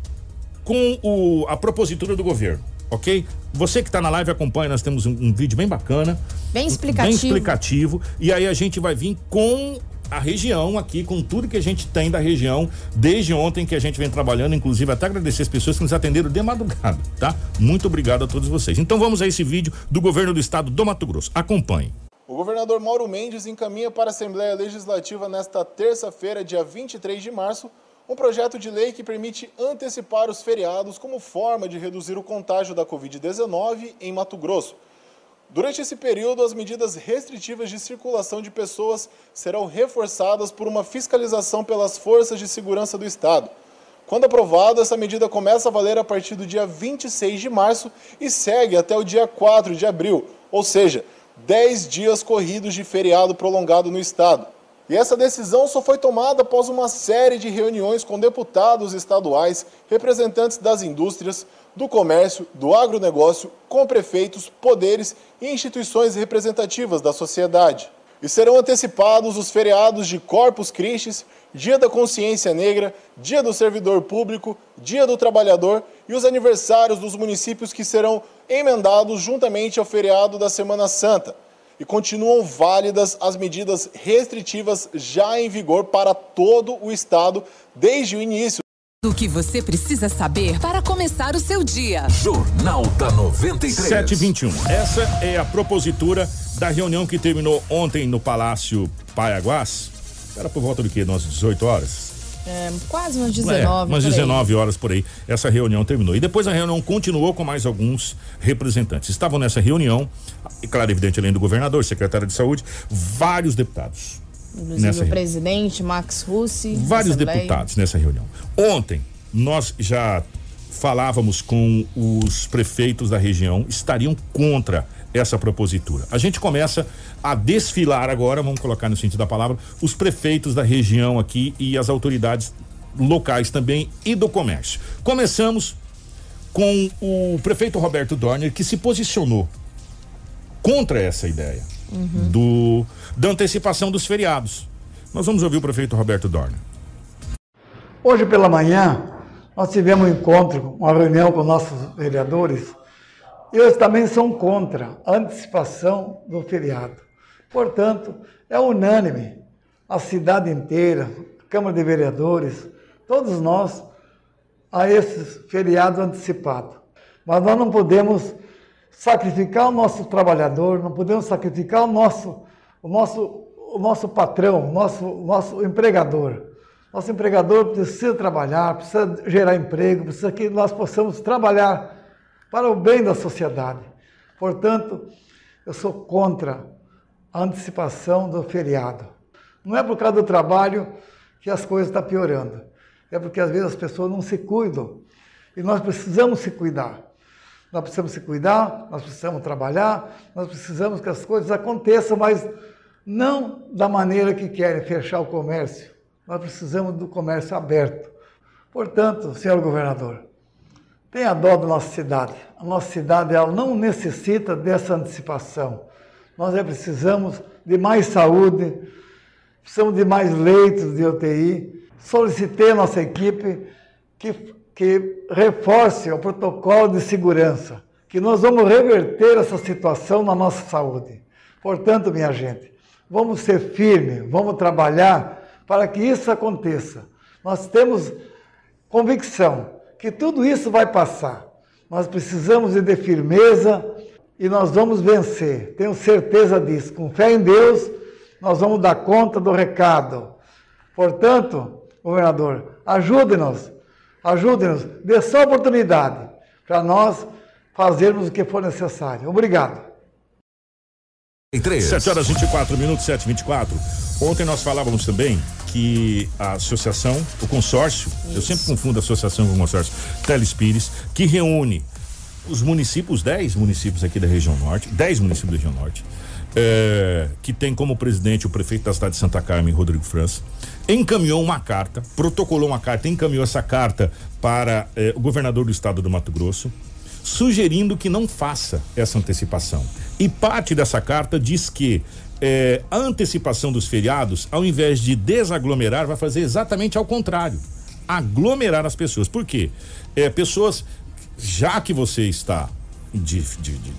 com o, a propositura do governo, ok? Você que está na live acompanha, nós temos um, um vídeo bem bacana. Bem explicativo. Bem explicativo. E aí a gente vai vir com a região aqui, com tudo que a gente tem da região, desde ontem que a gente vem trabalhando, inclusive até agradecer as pessoas que nos atenderam de madrugada, tá? Muito obrigado a todos vocês. Então vamos a esse vídeo do governo do estado do Mato Grosso. Acompanhe. O governador Mauro Mendes encaminha para a Assembleia Legislativa nesta terça-feira, dia 23 de março, um projeto de lei que permite antecipar os feriados como forma de reduzir o contágio da Covid-19 em Mato Grosso. Durante esse período, as medidas restritivas de circulação de pessoas serão reforçadas por uma fiscalização pelas forças de segurança do Estado. Quando aprovada, essa medida começa a valer a partir do dia 26 de março e segue até o dia 4 de abril, ou seja, 10 dias corridos de feriado prolongado no estado. E essa decisão só foi tomada após uma série de reuniões com deputados estaduais, representantes das indústrias, do comércio, do agronegócio, com prefeitos, poderes e instituições representativas da sociedade. E serão antecipados os feriados de Corpus Christi, Dia da Consciência Negra, Dia do Servidor Público, Dia do Trabalhador e os aniversários dos municípios que serão emendados juntamente ao feriado da Semana Santa. E continuam válidas as medidas restritivas já em vigor para todo o estado desde o início. O que você precisa saber para começar o seu dia. Jornal da 93. 721. Essa é a propositura da reunião que terminou ontem no Palácio Paiaguás. Era por volta do quê? Umas 18 horas? É, quase umas É, 19. umas por aí. 19 horas por aí, essa reunião terminou. E depois a reunião continuou com mais alguns representantes. Estavam nessa reunião, e claro, evidente, além do governador, secretário de saúde, vários deputados. Inclusive nessa o reunião. presidente, Max Russi. Vários deputados nessa reunião. Ontem, nós já falávamos com os prefeitos da região, estariam contra essa propositura. A gente começa a desfilar agora, vamos colocar no sentido da palavra, os prefeitos da região aqui e as autoridades locais também e do comércio. Começamos com o prefeito Roberto Dorner, que se posicionou contra essa ideia do da antecipação dos feriados. Nós vamos ouvir o prefeito Roberto Dorner. Hoje pela manhã, nós tivemos um encontro, uma reunião com nossos vereadores, eles também são contra a antecipação do feriado. Portanto, é unânime, a cidade inteira, a Câmara de Vereadores, todos nós, a esses feriados antecipados. Mas nós não podemos sacrificar o nosso trabalhador, não podemos sacrificar o nosso, o nosso, o nosso patrão, o nosso, o nosso empregador. Nosso empregador precisa trabalhar, precisa gerar emprego, precisa que nós possamos trabalhar para o bem da sociedade. Portanto, eu sou contra a antecipação do feriado. Não é por causa do trabalho que as coisas estão piorando. É porque às vezes as pessoas não se cuidam. E nós precisamos se cuidar. Nós precisamos se cuidar, nós precisamos trabalhar, nós precisamos que as coisas aconteçam, mas não da maneira que querem fechar o comércio. Nós precisamos do comércio aberto. Portanto, senhor governador, tenha dó da nossa cidade. A nossa cidade ela não necessita dessa antecipação. Nós é precisamos de mais saúde, precisamos de mais leitos de UTI. Solicitei à nossa equipe que, que reforce o protocolo de segurança, que nós vamos reverter essa situação na nossa saúde. Portanto, minha gente, vamos ser firmes, vamos trabalhar para que isso aconteça. Nós temos convicção que tudo isso vai passar. Nós precisamos de firmeza e nós vamos vencer. Tenho certeza disso. Com fé em Deus, nós vamos dar conta do recado. Portanto, governador, ajude-nos, ajude-nos, dê só oportunidade para nós fazermos o que for necessário. Obrigado. 7 horas 24 minutos, 7 24 Ontem nós falávamos também que a associação, o consórcio, eu sempre confundo associação com consórcio, Telespires, que reúne os municípios, 10 municípios aqui da região norte, 10 municípios da região norte, é, que tem como presidente o prefeito da cidade de Santa Carmen, Rodrigo França, encaminhou uma carta, protocolou uma carta, encaminhou essa carta para é, o governador do estado do Mato Grosso, sugerindo que não faça essa antecipação. E parte dessa carta diz que é, a antecipação dos feriados, ao invés de desaglomerar, vai fazer exatamente ao contrário aglomerar as pessoas. Por quê? É, pessoas, já que você está de, de- de-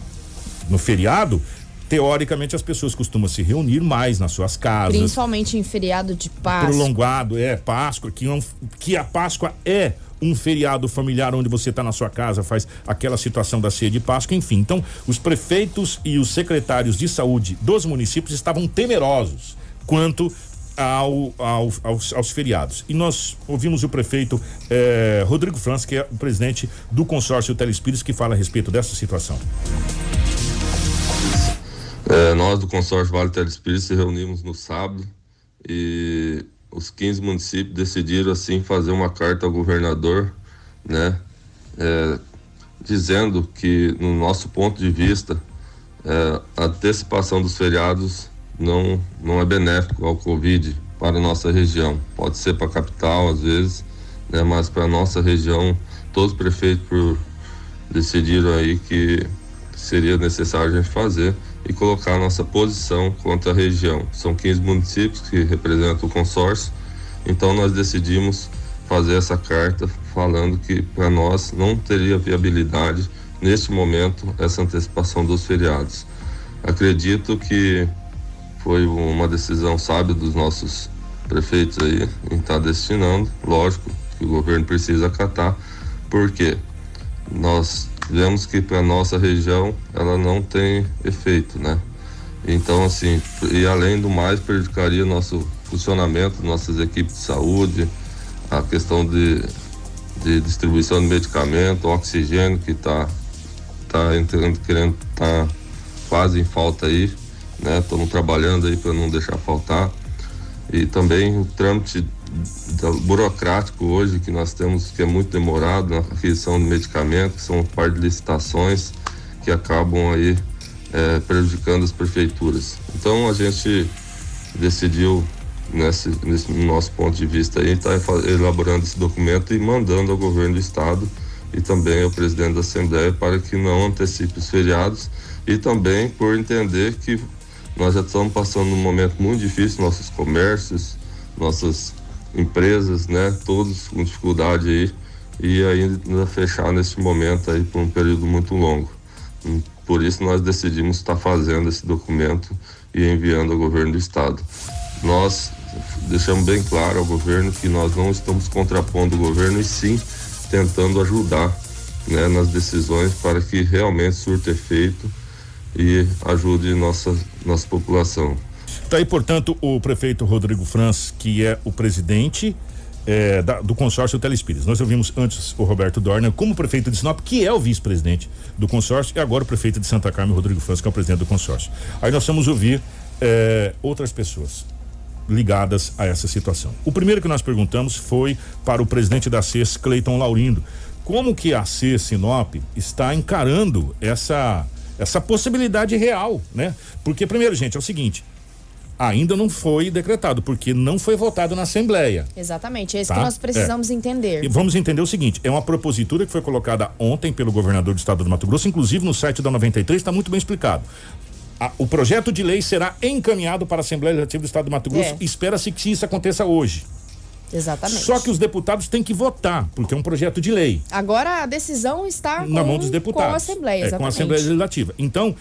no feriado, teoricamente as pessoas costumam se reunir mais nas suas casas. Principalmente em feriado de Páscoa. Prolongado, é, Páscoa, que, é um- que a Páscoa é um feriado familiar onde você está na sua casa, faz aquela situação da ceia de Páscoa, enfim. Então, os prefeitos e os secretários de saúde dos municípios estavam temerosos quanto ao, ao- aos, aos feriados. E nós ouvimos o prefeito eh, Rodrigo França, que é o presidente do consórcio Telespires, que fala a respeito dessa situação. É, nós do consórcio Vale Telespírito se reunimos no sábado e os 15 municípios decidiram assim fazer uma carta ao governador, né, é, dizendo que no nosso ponto de vista é, a antecipação dos feriados não não é benéfico ao Covid para a nossa região. Pode ser para a capital às vezes, né, mas para a nossa região todos os prefeitos por, decidiram aí que seria necessário a gente fazer e colocar a nossa posição contra a região. São 15 municípios que representam o consórcio, então nós decidimos fazer essa carta falando que para nós não teria viabilidade neste momento essa antecipação dos feriados. Acredito que foi uma decisão sábia dos nossos prefeitos aí em estar tá destinando, lógico que o governo precisa acatar, porque nós vemos que para nossa região ela não tem efeito, né? Então, assim, e além do mais, prejudicaria nosso funcionamento, nossas equipes de saúde, a questão de, de distribuição de medicamento, oxigênio que está tá entrando, querendo, tá quase em falta aí, né? Estamos trabalhando aí para não deixar faltar. E também o trâmite burocrático hoje que nós temos, que é muito demorado na aquisição de medicamentos, são um par de licitações que acabam aí é, prejudicando as prefeituras. Então a gente decidiu, nesse, nesse nosso ponto de vista aí, estar tá elaborando esse documento e mandando ao governo do estado e também ao presidente da Assembleia para que não antecipe os feriados e também por entender que nós já estamos passando um momento muito difícil, nossos comércios, nossas empresas, né? Todos com dificuldade aí e ainda fechar nesse momento aí por um período muito longo. Hum, por isso nós decidimos estar fazendo esse documento e enviando ao governo do estado. Nós deixamos bem claro ao governo que nós não estamos contrapondo o governo e sim tentando ajudar né, nas decisões para que realmente surta efeito e ajude nossa nossa população. Está aí, portanto, o prefeito Rodrigo Franz, que é o presidente é, da, do consórcio Telespires. Nós ouvimos antes o Roberto Dorner como prefeito de Sinop, que é o vice-presidente do consórcio, e agora o prefeito de Santa Carmen, Rodrigo Franz, que é o presidente do consórcio. Aí nós vamos ouvir é, outras pessoas ligadas a essa situação. O primeiro que nós perguntamos foi para o presidente da CES, Cleiton Laurindo. Como que a CES Sinop está encarando essa essa possibilidade real, né? Porque primeiro, gente, é o seguinte, ainda não foi decretado, porque não foi votado na Assembleia. Exatamente, é isso tá? que nós precisamos é. entender. E vamos entender o seguinte: é uma propositura que foi colocada ontem pelo governador do estado do Mato Grosso, inclusive no site da 93 está muito bem explicado. A, o projeto de lei será encaminhado para a Assembleia Legislativa do Estado do Mato Grosso. É. Espera-se que isso aconteça hoje. Exatamente. Só que os deputados têm que votar, porque é um projeto de lei. Agora a decisão está na com, mão dos deputados. Com a Assembleia, exatamente. É, com a Assembleia Legislativa. Então,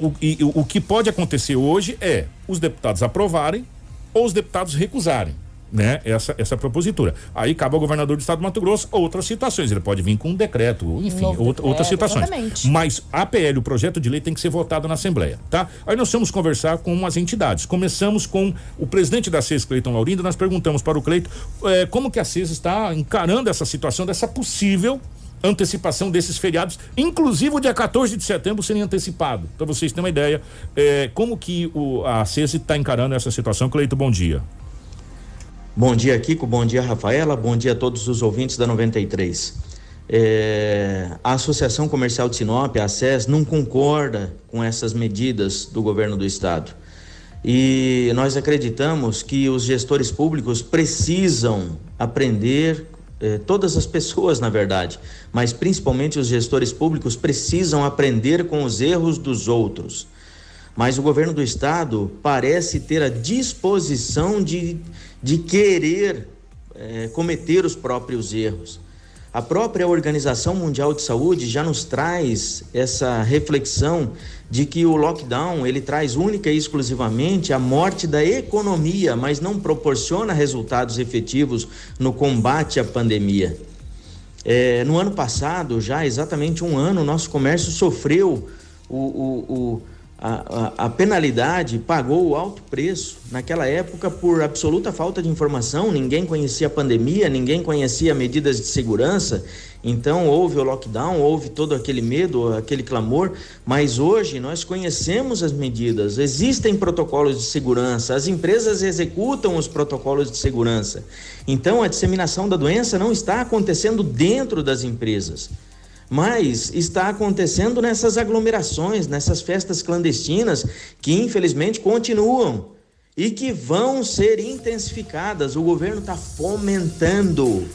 o, e, o que pode acontecer hoje é os deputados aprovarem ou os deputados recusarem. Né, essa, essa propositura. Aí cabe ao governador do estado do Mato Grosso outras situações. Ele pode vir com um decreto, enfim, outra, decreto, outras situações. Exatamente. Mas a PL, o projeto de lei, tem que ser votado na Assembleia, tá? Aí nós vamos conversar com umas entidades. Começamos com o presidente da CES, Cleiton Laurindo. Nós perguntamos para o Cleiton eh, como que a CES está encarando essa situação, dessa possível antecipação desses feriados, inclusive o dia 14 de setembro seria antecipado. Para vocês terem uma ideia, é, como que o, a CESI está encarando essa situação? Cleito, bom dia. Bom dia, Kiko. Bom dia, Rafaela. Bom dia a todos os ouvintes da 93. É, a Associação Comercial de Sinop, a SES, não concorda com essas medidas do governo do estado. E nós acreditamos que os gestores públicos precisam aprender eh, todas as pessoas, na verdade, mas principalmente os gestores públicos precisam aprender com os erros dos outros. Mas o governo do estado parece ter a disposição de, de querer eh, cometer os próprios erros. A própria Organização Mundial de Saúde já nos traz essa reflexão de que o lockdown ele traz única e exclusivamente a morte da economia, mas não proporciona resultados efetivos no combate à pandemia. É, no ano passado, já exatamente um ano, o nosso comércio sofreu o, o, o a, a, penalidade pagou alto preço. Naquela época, por absoluta falta de informação, ninguém conhecia a pandemia, ninguém conhecia medidas de segurança. Então, houve o lockdown, houve todo aquele medo, aquele clamor. Mas hoje, nós conhecemos as medidas, existem protocolos de segurança, as empresas executam os protocolos de segurança. Então, a disseminação da doença não está acontecendo dentro das empresas mas está acontecendo nessas aglomerações, nessas festas clandestinas que infelizmente continuam e que vão ser intensificadas. O governo está fomentando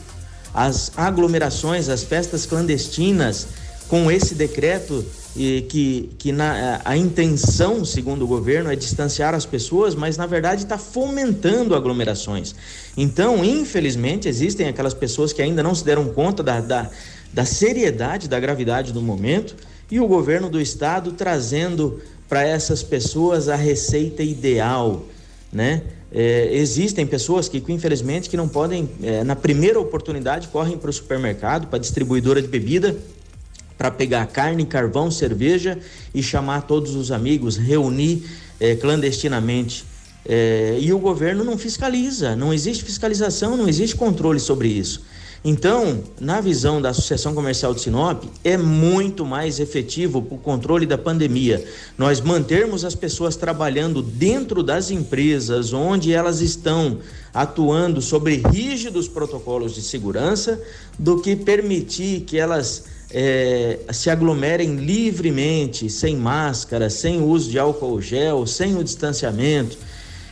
as aglomerações, as festas clandestinas com esse decreto e que, que na, a intenção, segundo o governo, é distanciar as pessoas, mas na verdade está fomentando aglomerações. Então, infelizmente, existem aquelas pessoas que ainda não se deram conta da, da da seriedade, da gravidade do momento e o governo do estado trazendo para essas pessoas a receita ideal, né? É, existem pessoas que, infelizmente, que não podem, é, na primeira oportunidade, correm para o supermercado, para a distribuidora de bebida, para pegar carne, carvão, cerveja e chamar todos os amigos, reunir é, clandestinamente. É, e o governo não fiscaliza, não existe fiscalização, não existe controle sobre isso. Então, na visão da Associação Comercial de Sinop, é muito mais efetivo para o controle da pandemia nós mantermos as pessoas trabalhando dentro das empresas onde elas estão atuando sobre rígidos protocolos de segurança do que permitir que elas é, se aglomerem livremente, sem máscara, sem uso de álcool gel, sem o distanciamento.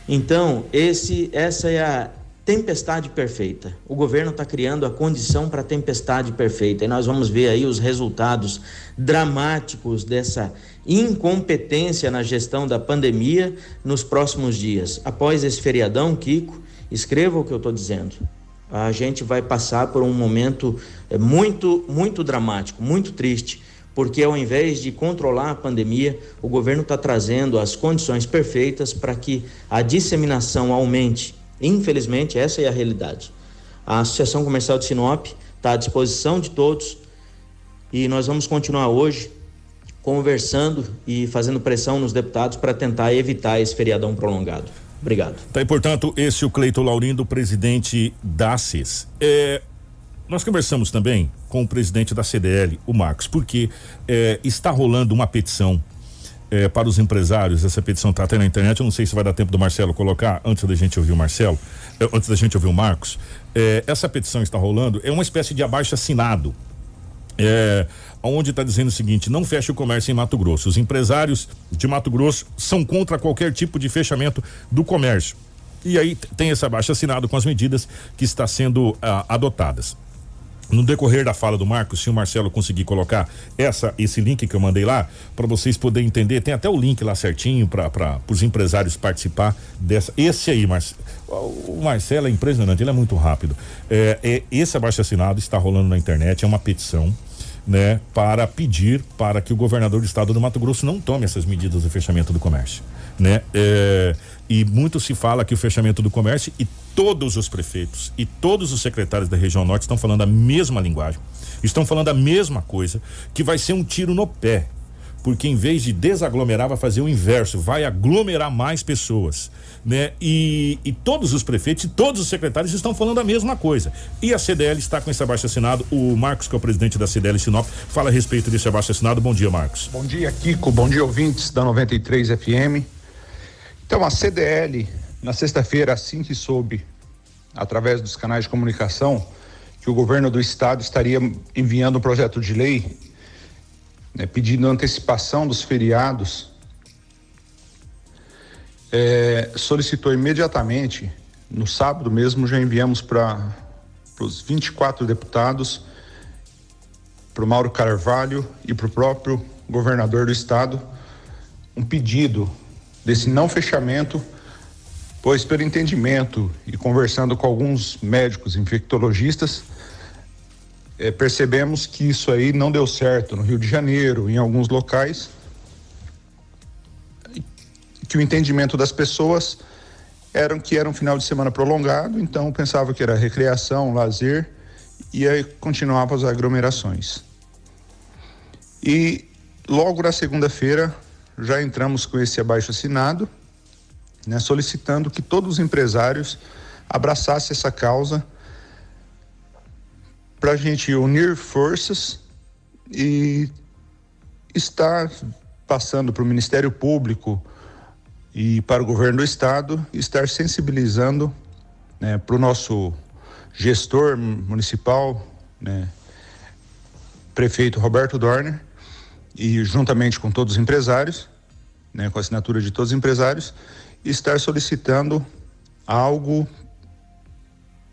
Então, esse, essa é a tempestade perfeita. O governo está criando a condição para a tempestade perfeita e nós vamos ver aí os resultados dramáticos dessa incompetência na gestão da pandemia nos próximos dias. Após esse feriadão, Kiko, escreva o que eu estou dizendo. A gente vai passar por um momento é, muito, muito dramático, muito triste, porque ao invés de controlar a pandemia, o governo está trazendo as condições perfeitas para que a disseminação aumente Infelizmente, essa é a realidade. A Associação Comercial de Sinop está à disposição de todos e nós vamos continuar hoje conversando e fazendo pressão nos deputados para tentar evitar esse feriadão prolongado. Obrigado. Tá aí, portanto, esse é o Cleiton Laurindo, presidente da CIS. É, nós conversamos também com o presidente da CDL, o Marcos, porque é, está rolando uma petição é, para os empresários, essa petição está até na internet, eu não sei se vai dar tempo do Marcelo colocar, antes da gente ouvir o Marcelo, é, antes da gente ouvir o Marcos, é, essa petição está rolando, é uma espécie de abaixo assinado, é, onde está dizendo o seguinte: não feche o comércio em Mato Grosso. Os empresários de Mato Grosso são contra qualquer tipo de fechamento do comércio. E aí tem esse abaixo assinado com as medidas que está sendo ah, adotadas. No decorrer da fala do Marcos, se o Marcelo conseguir colocar essa esse link que eu mandei lá para vocês poderem entender, tem até o link lá certinho para os empresários participar dessa. Esse aí, Marcelo, o Marcelo é impressionante, ele é muito rápido. É, é, esse abaixo assinado está rolando na internet, é uma petição. Né, para pedir para que o governador do estado do Mato Grosso não tome essas medidas de fechamento do comércio, né? É, e muito se fala que o fechamento do comércio e todos os prefeitos e todos os secretários da região norte estão falando a mesma linguagem, estão falando a mesma coisa, que vai ser um tiro no pé. Porque em vez de desaglomerar, vai fazer o inverso, vai aglomerar mais pessoas. Né? E, e todos os prefeitos e todos os secretários estão falando a mesma coisa. E a CDL está com esse abaixo assinado. O Marcos, que é o presidente da CDL Sinop, fala a respeito desse abaixo assinado. Bom dia, Marcos. Bom dia, Kiko. Bom dia, ouvintes da 93 FM. Então, a CDL, na sexta-feira, assim que soube, através dos canais de comunicação, que o governo do estado estaria enviando um projeto de lei né, pedindo antecipação dos feriados, é, solicitou imediatamente, no sábado mesmo, já enviamos para os 24 deputados, para o Mauro Carvalho e para o próprio governador do estado, um pedido desse não fechamento, pois pelo entendimento e conversando com alguns médicos infectologistas, é, percebemos que isso aí não deu certo no Rio de Janeiro, em alguns locais, que o entendimento das pessoas era que era um final de semana prolongado, então pensava que era recreação, lazer, e aí continuava as aglomerações. E logo na segunda-feira já entramos com esse abaixo assinado, né, solicitando que todos os empresários abraçassem essa causa para a gente unir forças e estar passando para o Ministério Público e para o governo do estado, estar sensibilizando né, para o nosso gestor municipal, né, prefeito Roberto Dorner, e juntamente com todos os empresários, né, com a assinatura de todos os empresários, estar solicitando algo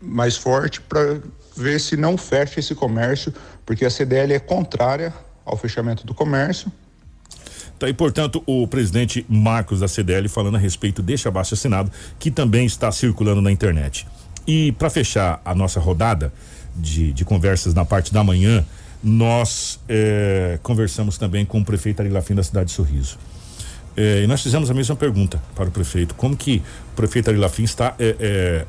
mais forte para ver se não fecha esse comércio, porque a CDL é contrária ao fechamento do comércio. Tá aí, portanto, o presidente Marcos da CDL falando a respeito deste abaixo assinado, que também está circulando na internet. E para fechar a nossa rodada de, de conversas na parte da manhã, nós eh, conversamos também com o prefeito Arilafim da cidade de Sorriso. Eh, e nós fizemos a mesma pergunta para o prefeito: como que o prefeito Arilafim está eh,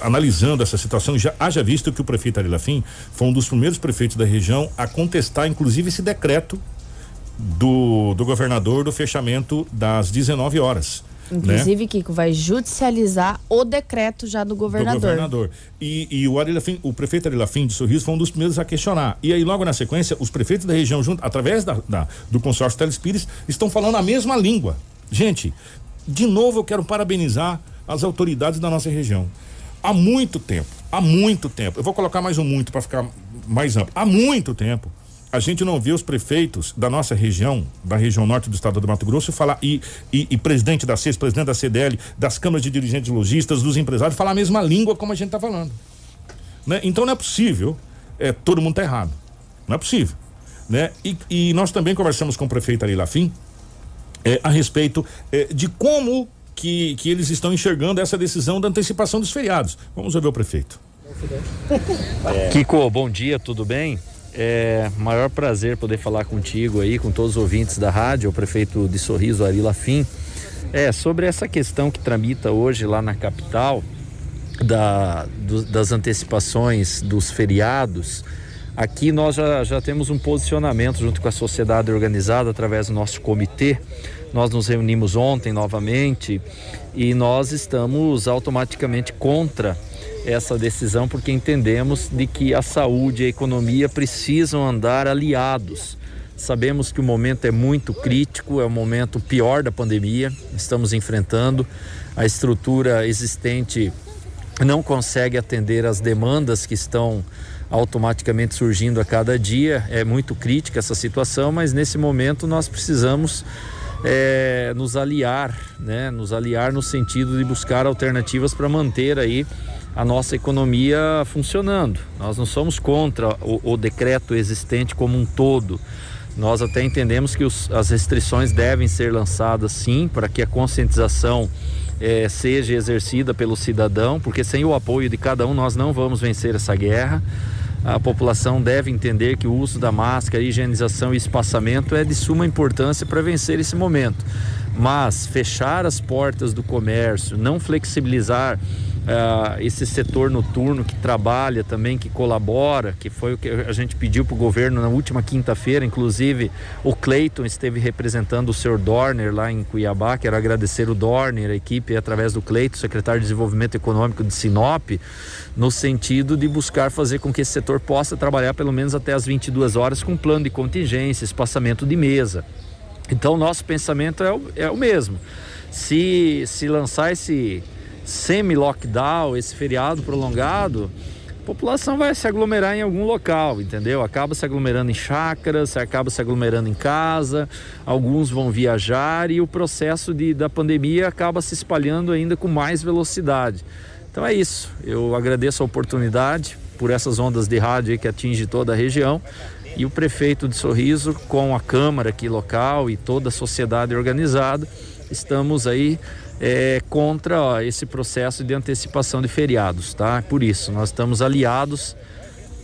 analisando essa situação? Já haja visto que o prefeito Arilafim foi um dos primeiros prefeitos da região a contestar, inclusive, esse decreto do, do governador do fechamento das 19 horas. Inclusive, né? Kiko vai judicializar o decreto já do governador. Do governador. E, e o Arilafim, o prefeito Arilafim de Sorriso foi um dos primeiros a questionar. E aí, logo na sequência, os prefeitos da região, junto, através da, da do consórcio Telespires, estão falando a mesma língua. Gente, de novo eu quero parabenizar as autoridades da nossa região. Há muito tempo, há muito tempo, eu vou colocar mais um muito para ficar mais amplo. Há muito tempo a gente não vê os prefeitos da nossa região, da região norte do estado do Mato Grosso, falar e, e, e presidente da CES, presidente da CDL, das câmaras de dirigentes lojistas, dos empresários, falar a mesma língua como a gente está falando. Né? Então não é possível, é, todo mundo está errado. Não é possível. Né? E, e, nós também conversamos com o prefeito Ari Lafim é, a respeito é, de como que, que eles estão enxergando essa decisão da antecipação dos feriados. Vamos ouvir o prefeito. Kiko, bom dia, tudo bem? É maior prazer poder falar contigo aí, com todos os ouvintes da rádio, o prefeito de Sorriso, Ari Lafim. É, sobre essa questão que tramita hoje lá na capital, da, do, das antecipações dos feriados, aqui nós já, já temos um posicionamento junto com a sociedade organizada através do nosso comitê. Nós nos reunimos ontem novamente e nós estamos automaticamente contra essa decisão porque entendemos de que a saúde e a economia precisam andar aliados. Sabemos que o momento é muito crítico, é o momento pior da pandemia, estamos enfrentando. A estrutura existente não consegue atender as demandas que estão automaticamente surgindo a cada dia. É muito crítica essa situação, mas nesse momento nós precisamos é, nos aliar, né? Nos aliar no sentido de buscar alternativas para manter aí a nossa economia funcionando. Nós não somos contra o, o decreto existente como um todo. Nós até entendemos que os, as restrições devem ser lançadas sim, para que a conscientização eh, seja exercida pelo cidadão, porque sem o apoio de cada um nós não vamos vencer essa guerra. A população deve entender que o uso da máscara, higienização e espaçamento é de suma importância para vencer esse momento. Mas fechar as portas do comércio, não flexibilizar uh, esse setor noturno que trabalha também, que colabora, que foi o que a gente pediu para o governo na última quinta-feira, inclusive o Cleiton esteve representando o senhor Dorner lá em Cuiabá, quero agradecer o Dorner, a equipe através do Cleiton, secretário de Desenvolvimento Econômico de Sinop, no sentido de buscar fazer com que esse setor possa trabalhar pelo menos até as 22 horas com plano de contingência, espaçamento de mesa. Então, nosso pensamento é o, é o mesmo. Se, se lançar esse semi-lockdown, esse feriado prolongado, a população vai se aglomerar em algum local, entendeu? Acaba se aglomerando em chácaras, acaba se aglomerando em casa, alguns vão viajar e o processo de, da pandemia acaba se espalhando ainda com mais velocidade. Então é isso, eu agradeço a oportunidade por essas ondas de rádio que atinge toda a região e o prefeito de Sorriso com a Câmara aqui local e toda a sociedade organizada, estamos aí é, contra ó, esse processo de antecipação de feriados, tá? Por isso, nós estamos aliados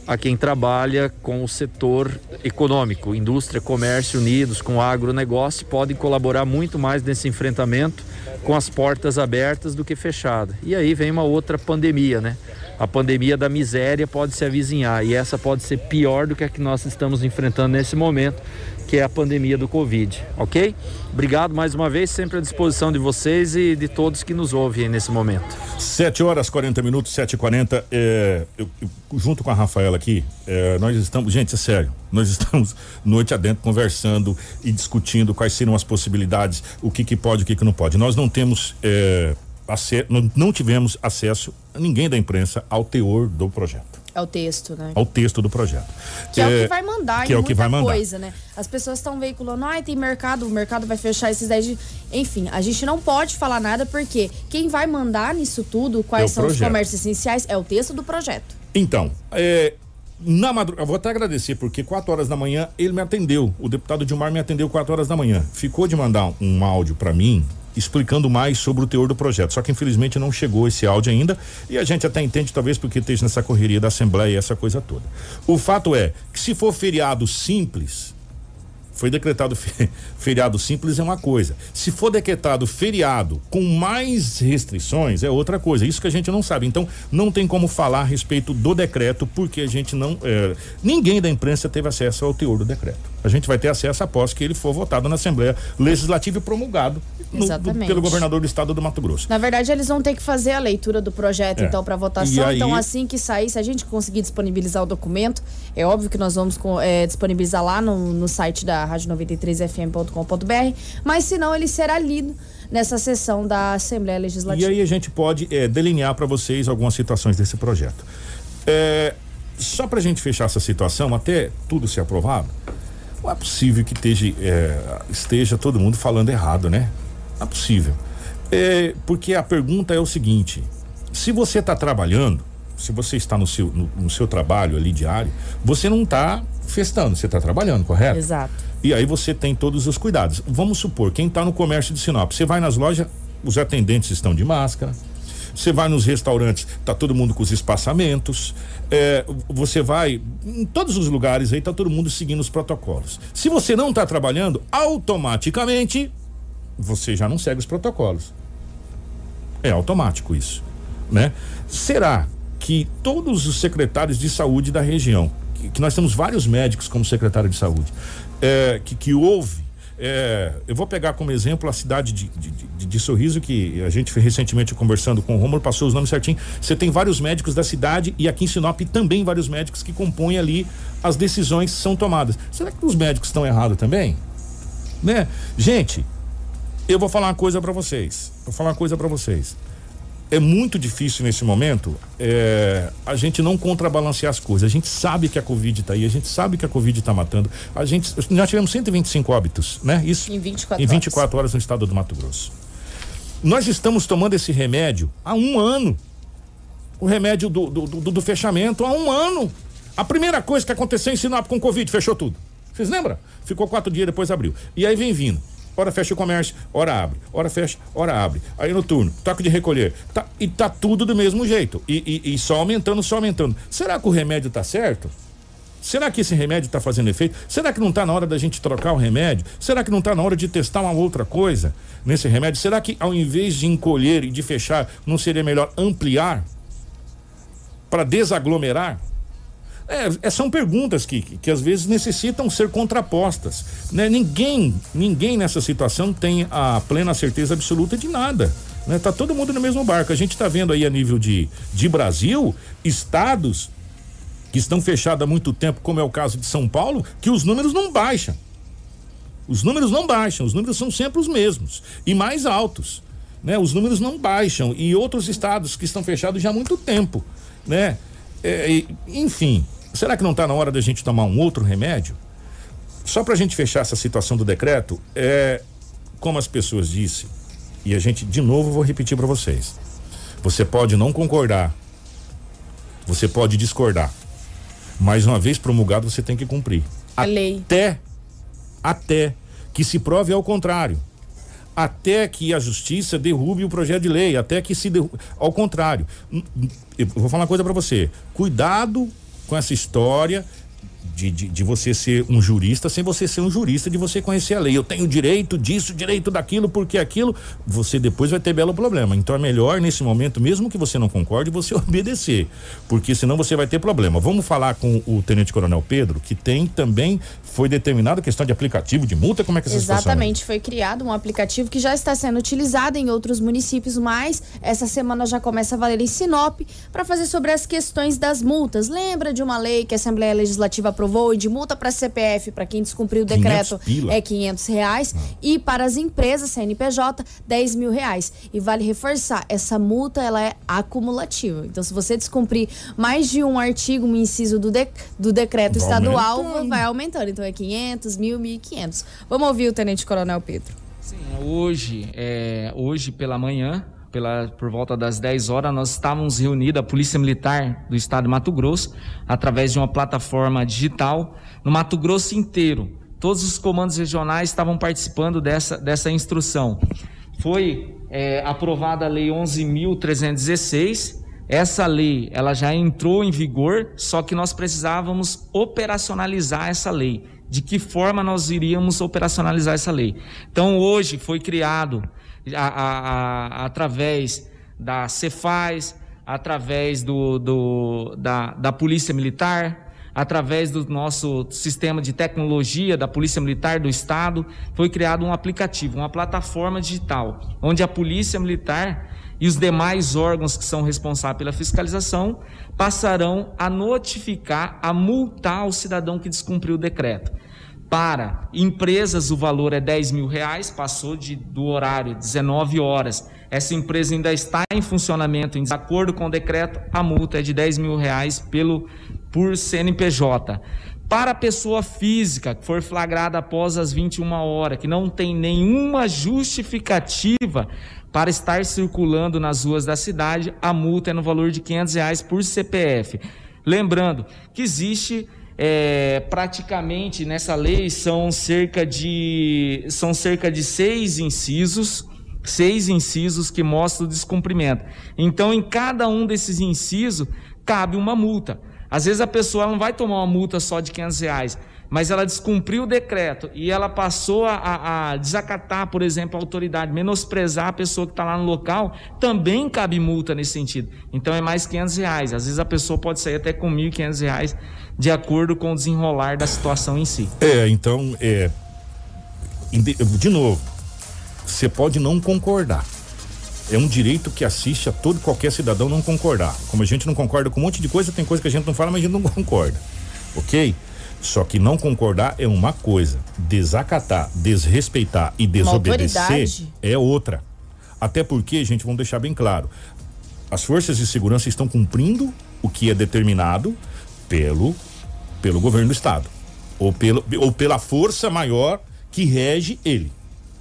a quem trabalha com o setor econômico, indústria, comércio unidos com o agronegócio, podem colaborar muito mais nesse enfrentamento com as portas abertas do que fechadas. E aí vem uma outra pandemia, né? a pandemia da miséria pode se avizinhar e essa pode ser pior do que a que nós estamos enfrentando nesse momento, que é a pandemia do Covid, ok? Obrigado mais uma vez, sempre à disposição de vocês e de todos que nos ouvem nesse momento. 7 horas 40 minutos, 7 e 40 é, eu, eu, junto com a Rafaela aqui, é, nós estamos, gente, é sério, nós [LAUGHS] estamos noite adentro conversando e discutindo quais seriam as possibilidades, o que que pode, o que que não pode. Nós não temos é, não, tivemos acesso, ninguém da imprensa, ao teor do projeto. É o texto, né? Ao texto do projeto. Que é, é o que vai mandar que é o que vai mandar. coisa, né? As pessoas estão veiculando, ai, ah, tem mercado, o mercado vai fechar esses 10 dias. Enfim, a gente não pode falar nada porque quem vai mandar nisso tudo, quais é são projeto. os comércios essenciais, é o texto do projeto. Então, é, na madrugada, vou até agradecer, porque 4 horas da manhã ele me atendeu. O deputado Dilmar me atendeu 4 horas da manhã. Ficou de mandar um áudio para mim, explicando mais sobre o teor do projeto. Só que infelizmente não chegou esse áudio ainda e a gente até entende talvez porque esteja nessa correria da Assembleia e essa coisa toda. O fato é que se for feriado simples, foi decretado feriado simples é uma coisa. Se for decretado feriado com mais restrições é outra coisa. Isso que a gente não sabe. Então não tem como falar a respeito do decreto porque a gente não é, ninguém da imprensa teve acesso ao teor do decreto. A gente vai ter acesso após que ele for votado na Assembleia Legislativa e promulgado no, do, pelo governador do estado do Mato Grosso. Na verdade, eles vão ter que fazer a leitura do projeto, é. então, para votação. Aí... Então, assim que sair, se a gente conseguir disponibilizar o documento, é óbvio que nós vamos é, disponibilizar lá no, no site da rádio93fm.com.br, mas se não, ele será lido nessa sessão da Assembleia Legislativa. E aí a gente pode é, delinear para vocês algumas situações desse projeto. É, só para a gente fechar essa situação, até tudo ser aprovado, não é possível que esteja, é, esteja todo mundo falando errado, né? Não é possível. É, porque a pergunta é o seguinte: se você está trabalhando, se você está no seu, no, no, seu trabalho ali diário, você não está festando, você está trabalhando, correto? Exato. E aí você tem todos os cuidados. Vamos supor, quem está no comércio de Sinop, você vai nas lojas, os atendentes estão de máscara, você vai nos restaurantes, tá todo mundo com os espaçamentos. É, você vai em todos os lugares aí, tá todo mundo seguindo os protocolos. Se você não está trabalhando, automaticamente você já não segue os protocolos. É automático isso, né? Será que todos os secretários de saúde da região, que, que nós temos vários médicos como secretário de saúde, é, que, que houve é, eu vou pegar como exemplo a cidade de, de, de, de Sorriso, que a gente foi recentemente conversando com o Romulo, passou os nomes certinho. Você tem vários médicos da cidade e aqui em Sinop também vários médicos que compõem ali as decisões que são tomadas. Será que os médicos estão errados também? Né? Gente, eu vou falar uma coisa para vocês. Vou falar uma coisa para vocês é muito difícil nesse momento é, a gente não contrabalancear as coisas. A gente sabe que a Covid está aí, a gente sabe que a Covid está matando. A gente já tivemos 125 óbitos, né? Isso em 24, em 24 horas. horas no estado do Mato Grosso. Nós estamos tomando esse remédio há um ano. O remédio do, do, do, do fechamento há um ano. A primeira coisa que aconteceu em Sinop com Covid, fechou tudo. Vocês lembram? Ficou quatro dias, depois abriu. E aí vem vindo. Hora fecha o comércio, hora abre, hora fecha, hora abre. Aí no turno, toque de recolher. Tá, e tá tudo do mesmo jeito. E, e, e só aumentando, só aumentando. Será que o remédio tá certo? Será que esse remédio está fazendo efeito? Será que não está na hora da gente trocar o remédio? Será que não está na hora de testar uma outra coisa nesse remédio? Será que ao invés de encolher e de fechar, não seria melhor ampliar para desaglomerar? É, é, são perguntas que, que, que, às vezes necessitam ser contrapostas. Né? Ninguém, ninguém nessa situação tem a plena certeza absoluta de nada. Né? Tá todo mundo no mesmo barco. A gente está vendo aí a nível de, de Brasil, estados que estão fechados há muito tempo, como é o caso de São Paulo, que os números não baixam. Os números não baixam, os números são sempre os mesmos e mais altos. Né? Os números não baixam. E outros estados que estão fechados já há muito tempo. Né? É, enfim, Será que não está na hora da gente tomar um outro remédio? Só para a gente fechar essa situação do decreto, é como as pessoas disse, e a gente de novo vou repetir para vocês. Você pode não concordar, você pode discordar, mas uma vez promulgado você tem que cumprir. A lei. Até, até que se prove ao contrário. Até que a justiça derrube o projeto de lei, até que se derrube, ao contrário. Eu vou falar uma coisa para você. Cuidado com essa história de, de, de, você ser um jurista sem você ser um jurista, de você conhecer a lei. Eu tenho direito disso, direito daquilo, porque aquilo, você depois vai ter belo problema. Então é melhor nesse momento, mesmo que você não concorde, você [LAUGHS] obedecer, porque senão você vai ter problema. Vamos falar com o Tenente Coronel Pedro, que tem também, foi determinada a questão de aplicativo de multa, como é que é essa Exatamente, foi criado um aplicativo que já está sendo utilizado em outros municípios, mas essa semana já começa a valer em Sinop para fazer sobre as questões das multas. Lembra de uma lei que a Assembleia Legislativa aprovou e de multa para CPF para quem descumpriu o decreto é 500 reais ah. e para as empresas CNPJ 10 mil reais. E vale reforçar, essa multa ela é acumulativa. Então, se você descumprir mais de um artigo, um inciso do, de, do decreto vai estadual, aumentando. vai aumentando. Então é 500, mil, 1.500. Vamos ouvir o Tenente Coronel Pedro. Sim, hoje, é, hoje pela manhã, pela, por volta das 10 horas, nós estávamos reunidos, a Polícia Militar do Estado de Mato Grosso, através de uma plataforma digital, no Mato Grosso inteiro. Todos os comandos regionais estavam participando dessa, dessa instrução. Foi é, aprovada a Lei 11.316. Essa lei ela já entrou em vigor, só que nós precisávamos operacionalizar essa lei. De que forma nós iríamos operacionalizar essa lei? Então, hoje foi criado a, a, através da Cefaz, através do, do, da, da Polícia Militar, através do nosso sistema de tecnologia da Polícia Militar do Estado, foi criado um aplicativo, uma plataforma digital, onde a Polícia Militar e os demais órgãos que são responsáveis pela fiscalização passarão a notificar, a multar o cidadão que descumpriu o decreto. Para empresas, o valor é 10 mil reais, passou de, do horário 19 horas. Essa empresa ainda está em funcionamento, em desacordo com o decreto, a multa é de 10 mil reais pelo, por CNPJ. Para a pessoa física que for flagrada após as 21 horas, que não tem nenhuma justificativa para estar circulando nas ruas da cidade, a multa é no valor de 500 reais por CPF. Lembrando que existe é, praticamente nessa lei são cerca de são cerca de seis incisos seis incisos que mostram o descumprimento. Então, em cada um desses incisos cabe uma multa. Às vezes a pessoa não vai tomar uma multa só de 500 reais, mas ela descumpriu o decreto e ela passou a, a desacatar, por exemplo, a autoridade, menosprezar a pessoa que está lá no local, também cabe multa nesse sentido. Então é mais 500 reais. Às vezes a pessoa pode sair até com 1.500 reais, de acordo com o desenrolar da situação em si. É, então, é, de novo, você pode não concordar. É um direito que assiste a todo qualquer cidadão não concordar. Como a gente não concorda com um monte de coisa, tem coisa que a gente não fala, mas a gente não [LAUGHS] concorda. Ok? Só que não concordar é uma coisa, desacatar, desrespeitar e desobedecer é outra. Até porque, gente, vamos deixar bem claro, as forças de segurança estão cumprindo o que é determinado pelo pelo governo do estado ou pelo ou pela força maior que rege ele,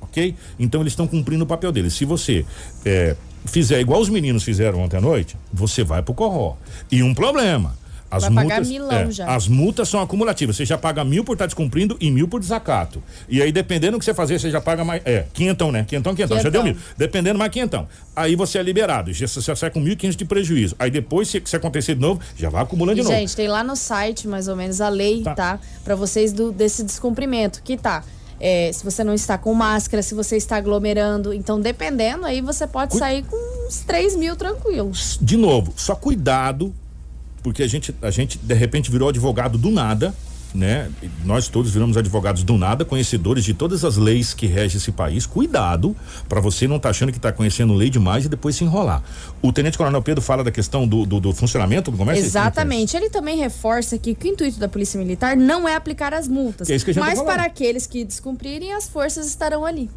ok? Então eles estão cumprindo o papel deles. Se você é, fizer igual os meninos fizeram ontem à noite, você vai pro corró. E um problema, as Vai multas, milão é, já. As multas são acumulativas. Você já paga mil por estar tá descumprindo e mil por desacato. E aí, dependendo do que você fazer, você já paga mais. É, quinhentão, né? Quinhentão, quinhentão. Já deu mil. Dependendo, mais quinhentão. Aí você é liberado. Já, você sai com mil e quinhentos de prejuízo. Aí depois, se, se acontecer de novo, já vai acumulando de e, novo. Gente, tem lá no site, mais ou menos, a lei, tá? tá? Pra vocês do, desse descumprimento. Que tá. É, se você não está com máscara, se você está aglomerando. Então, dependendo, aí você pode Cu... sair com uns 3 mil tranquilos. De novo, só cuidado porque a gente, a gente de repente virou advogado do nada, né? Nós todos viramos advogados do nada, conhecedores de todas as leis que regem esse país. Cuidado para você não estar tá achando que está conhecendo lei demais e depois se enrolar. O Tenente Coronel Pedro fala da questão do, do, do funcionamento do comércio. Exatamente. Ele também reforça que, que, o intuito da Polícia Militar não é aplicar as multas, é tá mas tá para aqueles que descumprirem, as forças estarão ali.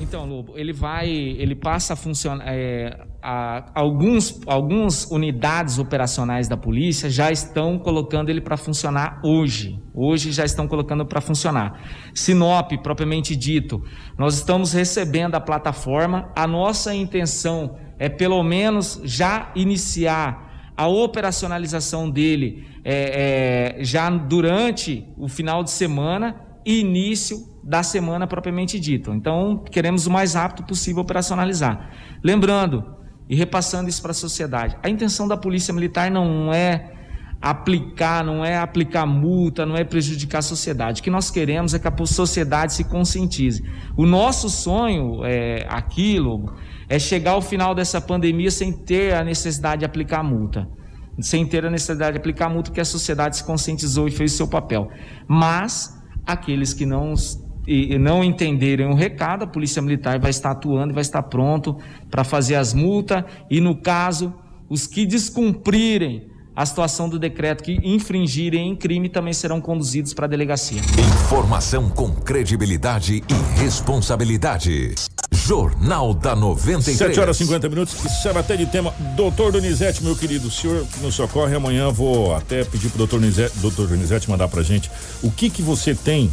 Então, Lobo, ele vai, ele passa a funcionar. É, a, alguns, algumas unidades operacionais da polícia já estão colocando ele para funcionar hoje. Hoje já estão colocando para funcionar. Sinop, propriamente dito, nós estamos recebendo a plataforma. A nossa intenção é pelo menos já iniciar a operacionalização dele é, é, já durante o final de semana início da semana propriamente dito. Então, queremos o mais rápido possível operacionalizar. Lembrando e repassando isso para a sociedade, a intenção da Polícia Militar não é aplicar, não é aplicar multa, não é prejudicar a sociedade. O que nós queremos é que a sociedade se conscientize. O nosso sonho é aquilo, é chegar ao final dessa pandemia sem ter a necessidade de aplicar multa. Sem ter a necessidade de aplicar multa, porque a sociedade se conscientizou e fez o seu papel. Mas aqueles que não e não entenderem o recado, a Polícia Militar vai estar atuando e vai estar pronto para fazer as multas e, no caso, os que descumprirem a situação do decreto que infringirem em crime também serão conduzidos para a delegacia. Informação com credibilidade e responsabilidade. Jornal da 93. 7 horas e 50 minutos. Serve até de tema. Doutor Donizete, meu querido, o senhor nos socorre. Amanhã vou até pedir doutor Donizete, doutor Donizete mandar pra gente o que que você tem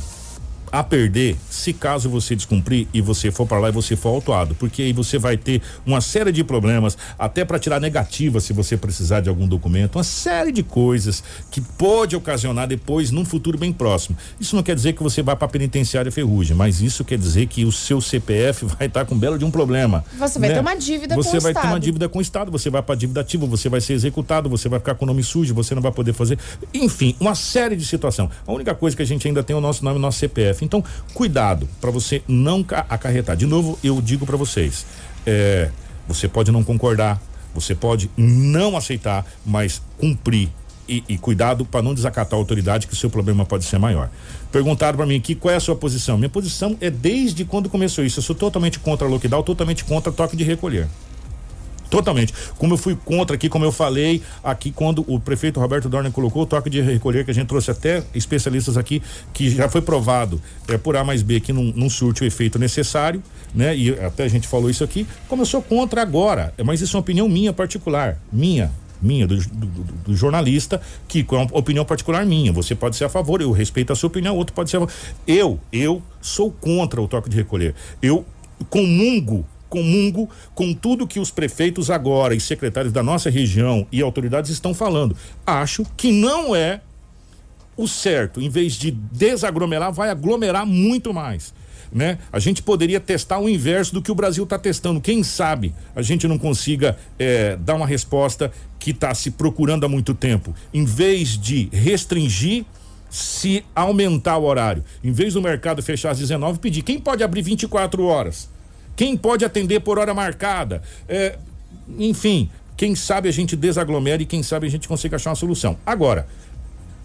a perder se caso você descumprir e você for para lá e você for autuado, porque aí você vai ter uma série de problemas, até para tirar negativa se você precisar de algum documento, uma série de coisas que pode ocasionar depois num futuro bem próximo. Isso não quer dizer que você vai para penitenciária ferrugem, mas isso quer dizer que o seu CPF [LAUGHS] vai estar tá com belo de um problema. Você vai né? ter uma dívida você com o Estado. Você vai ter uma dívida com o Estado, você vai para dívida ativa, você vai ser executado, você vai ficar com o nome sujo, você não vai poder fazer, enfim, uma série de situação. A única coisa que a gente ainda tem é o nosso nome, o nosso CPF Então, cuidado para você não acarretar. De novo, eu digo para vocês, é, você pode não concordar, você pode não aceitar, mas cumprir e, e, cuidado para não desacatar a autoridade, que o seu problema pode ser maior. Perguntaram para mim aqui qual é a sua posição. Minha posição é desde quando começou isso. Eu sou totalmente contra a lockdown, totalmente contra toque de recolher. Totalmente. Como eu fui contra aqui, como eu falei aqui quando o prefeito Roberto Dorner colocou o toque de recolher, que a gente trouxe até especialistas aqui, que já foi provado é, por A mais B que não, não surte o efeito necessário, né? E até a gente falou isso aqui. Como eu sou contra agora, mas isso é uma opinião minha particular, minha, minha, do, do, do, jornalista, que é uma opinião particular minha. Você pode ser a favor, eu respeito a sua opinião, outro pode ser a favor. Eu, eu sou contra o toque de recolher. Eu comungo comungo com tudo que os prefeitos agora e secretários da nossa região e autoridades estão falando. Acho que não é o certo. Em vez de desaglomerar, vai aglomerar muito mais. Né? A gente poderia testar o inverso do que o Brasil está testando. Quem sabe a gente não consiga é, dar uma resposta que está se procurando há muito tempo. Em vez de restringir, se aumentar o horário. Em vez do mercado fechar às 19, pedir quem pode abrir 24 horas quem pode atender por hora marcada? É, enfim, quem sabe a gente desaglomera e quem sabe a gente consiga achar uma solução. Agora,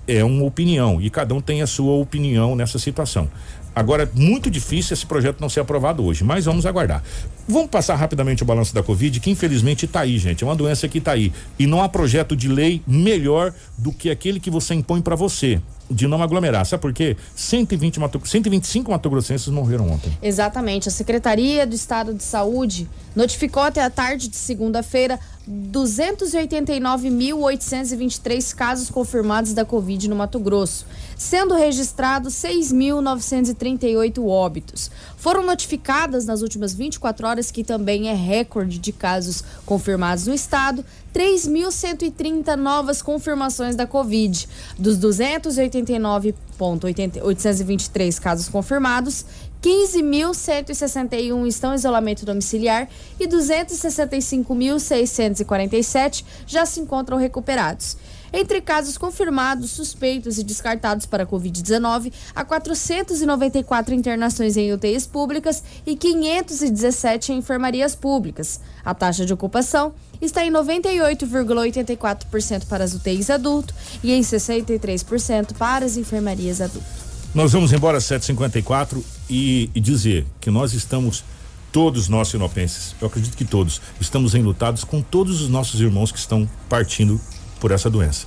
é uma opinião e cada um tem a sua opinião nessa situação. Agora, é muito difícil esse projeto não ser aprovado hoje, mas vamos aguardar. Vamos passar rapidamente o balanço da Covid, que infelizmente está aí, gente. É uma doença que está aí. E não há projeto de lei melhor do que aquele que você impõe para você de não aglomerar. Sabe por quê? 120 Mato, 125 matogrossenses morreram ontem. Exatamente. A Secretaria do Estado de Saúde notificou até a tarde de segunda-feira 289.823 casos confirmados da Covid no Mato Grosso, sendo registrados 6.938 óbitos. Foram notificadas nas últimas 24 horas, que também é recorde de casos confirmados no estado, 3.130 novas confirmações da Covid. Dos 289.823 casos confirmados, 15.161 estão em isolamento domiciliar e 265.647 já se encontram recuperados. Entre casos confirmados, suspeitos e descartados para Covid-19, há 494 internações em UTIs públicas e 517 em enfermarias públicas. A taxa de ocupação está em 98,84% para as UTIs adulto e em 63% para as enfermarias adulto. Nós vamos embora às 7h54 e, e dizer que nós estamos todos nós sinopenses, eu acredito que todos, estamos enlutados com todos os nossos irmãos que estão partindo por essa doença.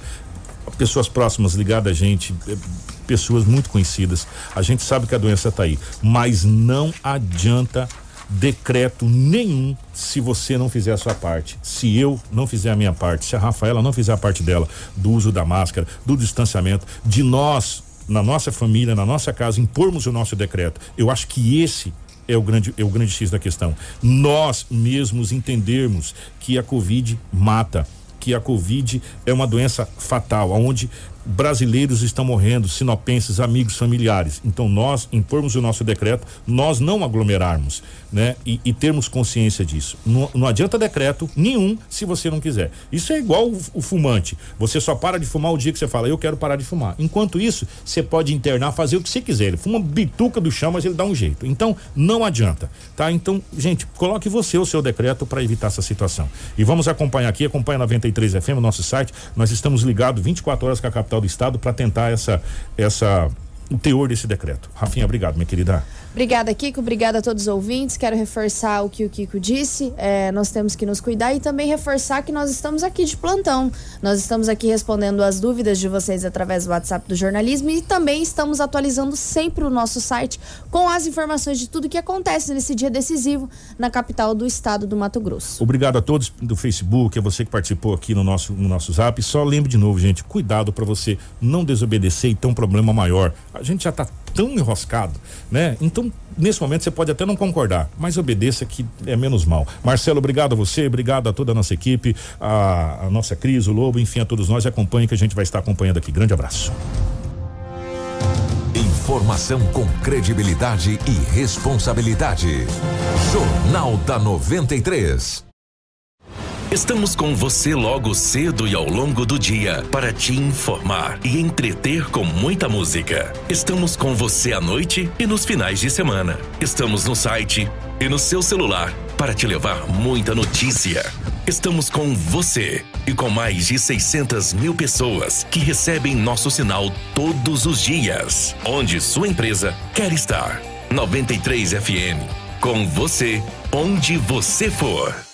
Pessoas próximas ligadas a gente, eh, pessoas muito conhecidas. A gente sabe que a doença está aí, mas não adianta decreto nenhum se você não fizer a sua parte. Se eu não fizer a minha parte, se a Rafaela não fizer a parte dela, do uso da máscara, do distanciamento, de nós na nossa família, na nossa casa, impormos o nosso decreto. Eu acho que esse é o grande, é o grande X da questão. Nós mesmos entendermos que a Covid mata, que a Covid é uma doença fatal, onde brasileiros estão morrendo, sinopenses, amigos, familiares. Então nós impormos o nosso decreto, nós não aglomerarmos, né? E, e termos consciência disso. Não, não, adianta decreto nenhum se você não quiser. Isso é igual o, o, fumante. Você só para de fumar o dia que você fala, eu quero parar de fumar. Enquanto isso, você pode internar, fazer o que você quiser. Ele fuma bituca do chão, mas ele dá um jeito. Então, não adianta, tá? Então, gente, coloque você o seu decreto para evitar essa situação. E vamos acompanhar aqui, acompanha 93 FM, nosso site. Nós estamos ligados 24 horas com a capital do estado para tentar essa essa o teor desse decreto. Rafinha, obrigado, minha querida. Obrigada, Kiko. Obrigada a todos os ouvintes. Quero reforçar o que o Kiko disse. É, nós temos que nos cuidar e também reforçar que nós estamos aqui de plantão. Nós estamos aqui respondendo as dúvidas de vocês através do WhatsApp do jornalismo e também estamos atualizando sempre o nosso site com as informações de tudo que acontece nesse dia decisivo na capital do estado do Mato Grosso. Obrigado a todos do Facebook, a você que participou aqui no nosso, no nosso zap. Só lembre de novo, gente, cuidado para você não desobedecer e ter um problema maior. A gente já está tão enroscado, né? Nesse momento você pode até não concordar, mas obedeça que é menos mal. Marcelo, obrigado a você, obrigado a toda a nossa equipe, a, a nossa Cris, o Lobo, enfim, a todos nós. Acompanhe que a gente vai estar acompanhando aqui. Grande abraço. Informação com credibilidade e responsabilidade. Jornal da 93. Estamos com você logo cedo e ao longo do dia para te informar e entreter com muita música. Estamos com você à noite e nos finais de semana. Estamos no site e no seu celular para te levar muita notícia. Estamos com você e com mais de 600 mil pessoas que recebem nosso sinal todos os dias. Onde sua empresa quer estar. 93 FM. Com você, onde você for.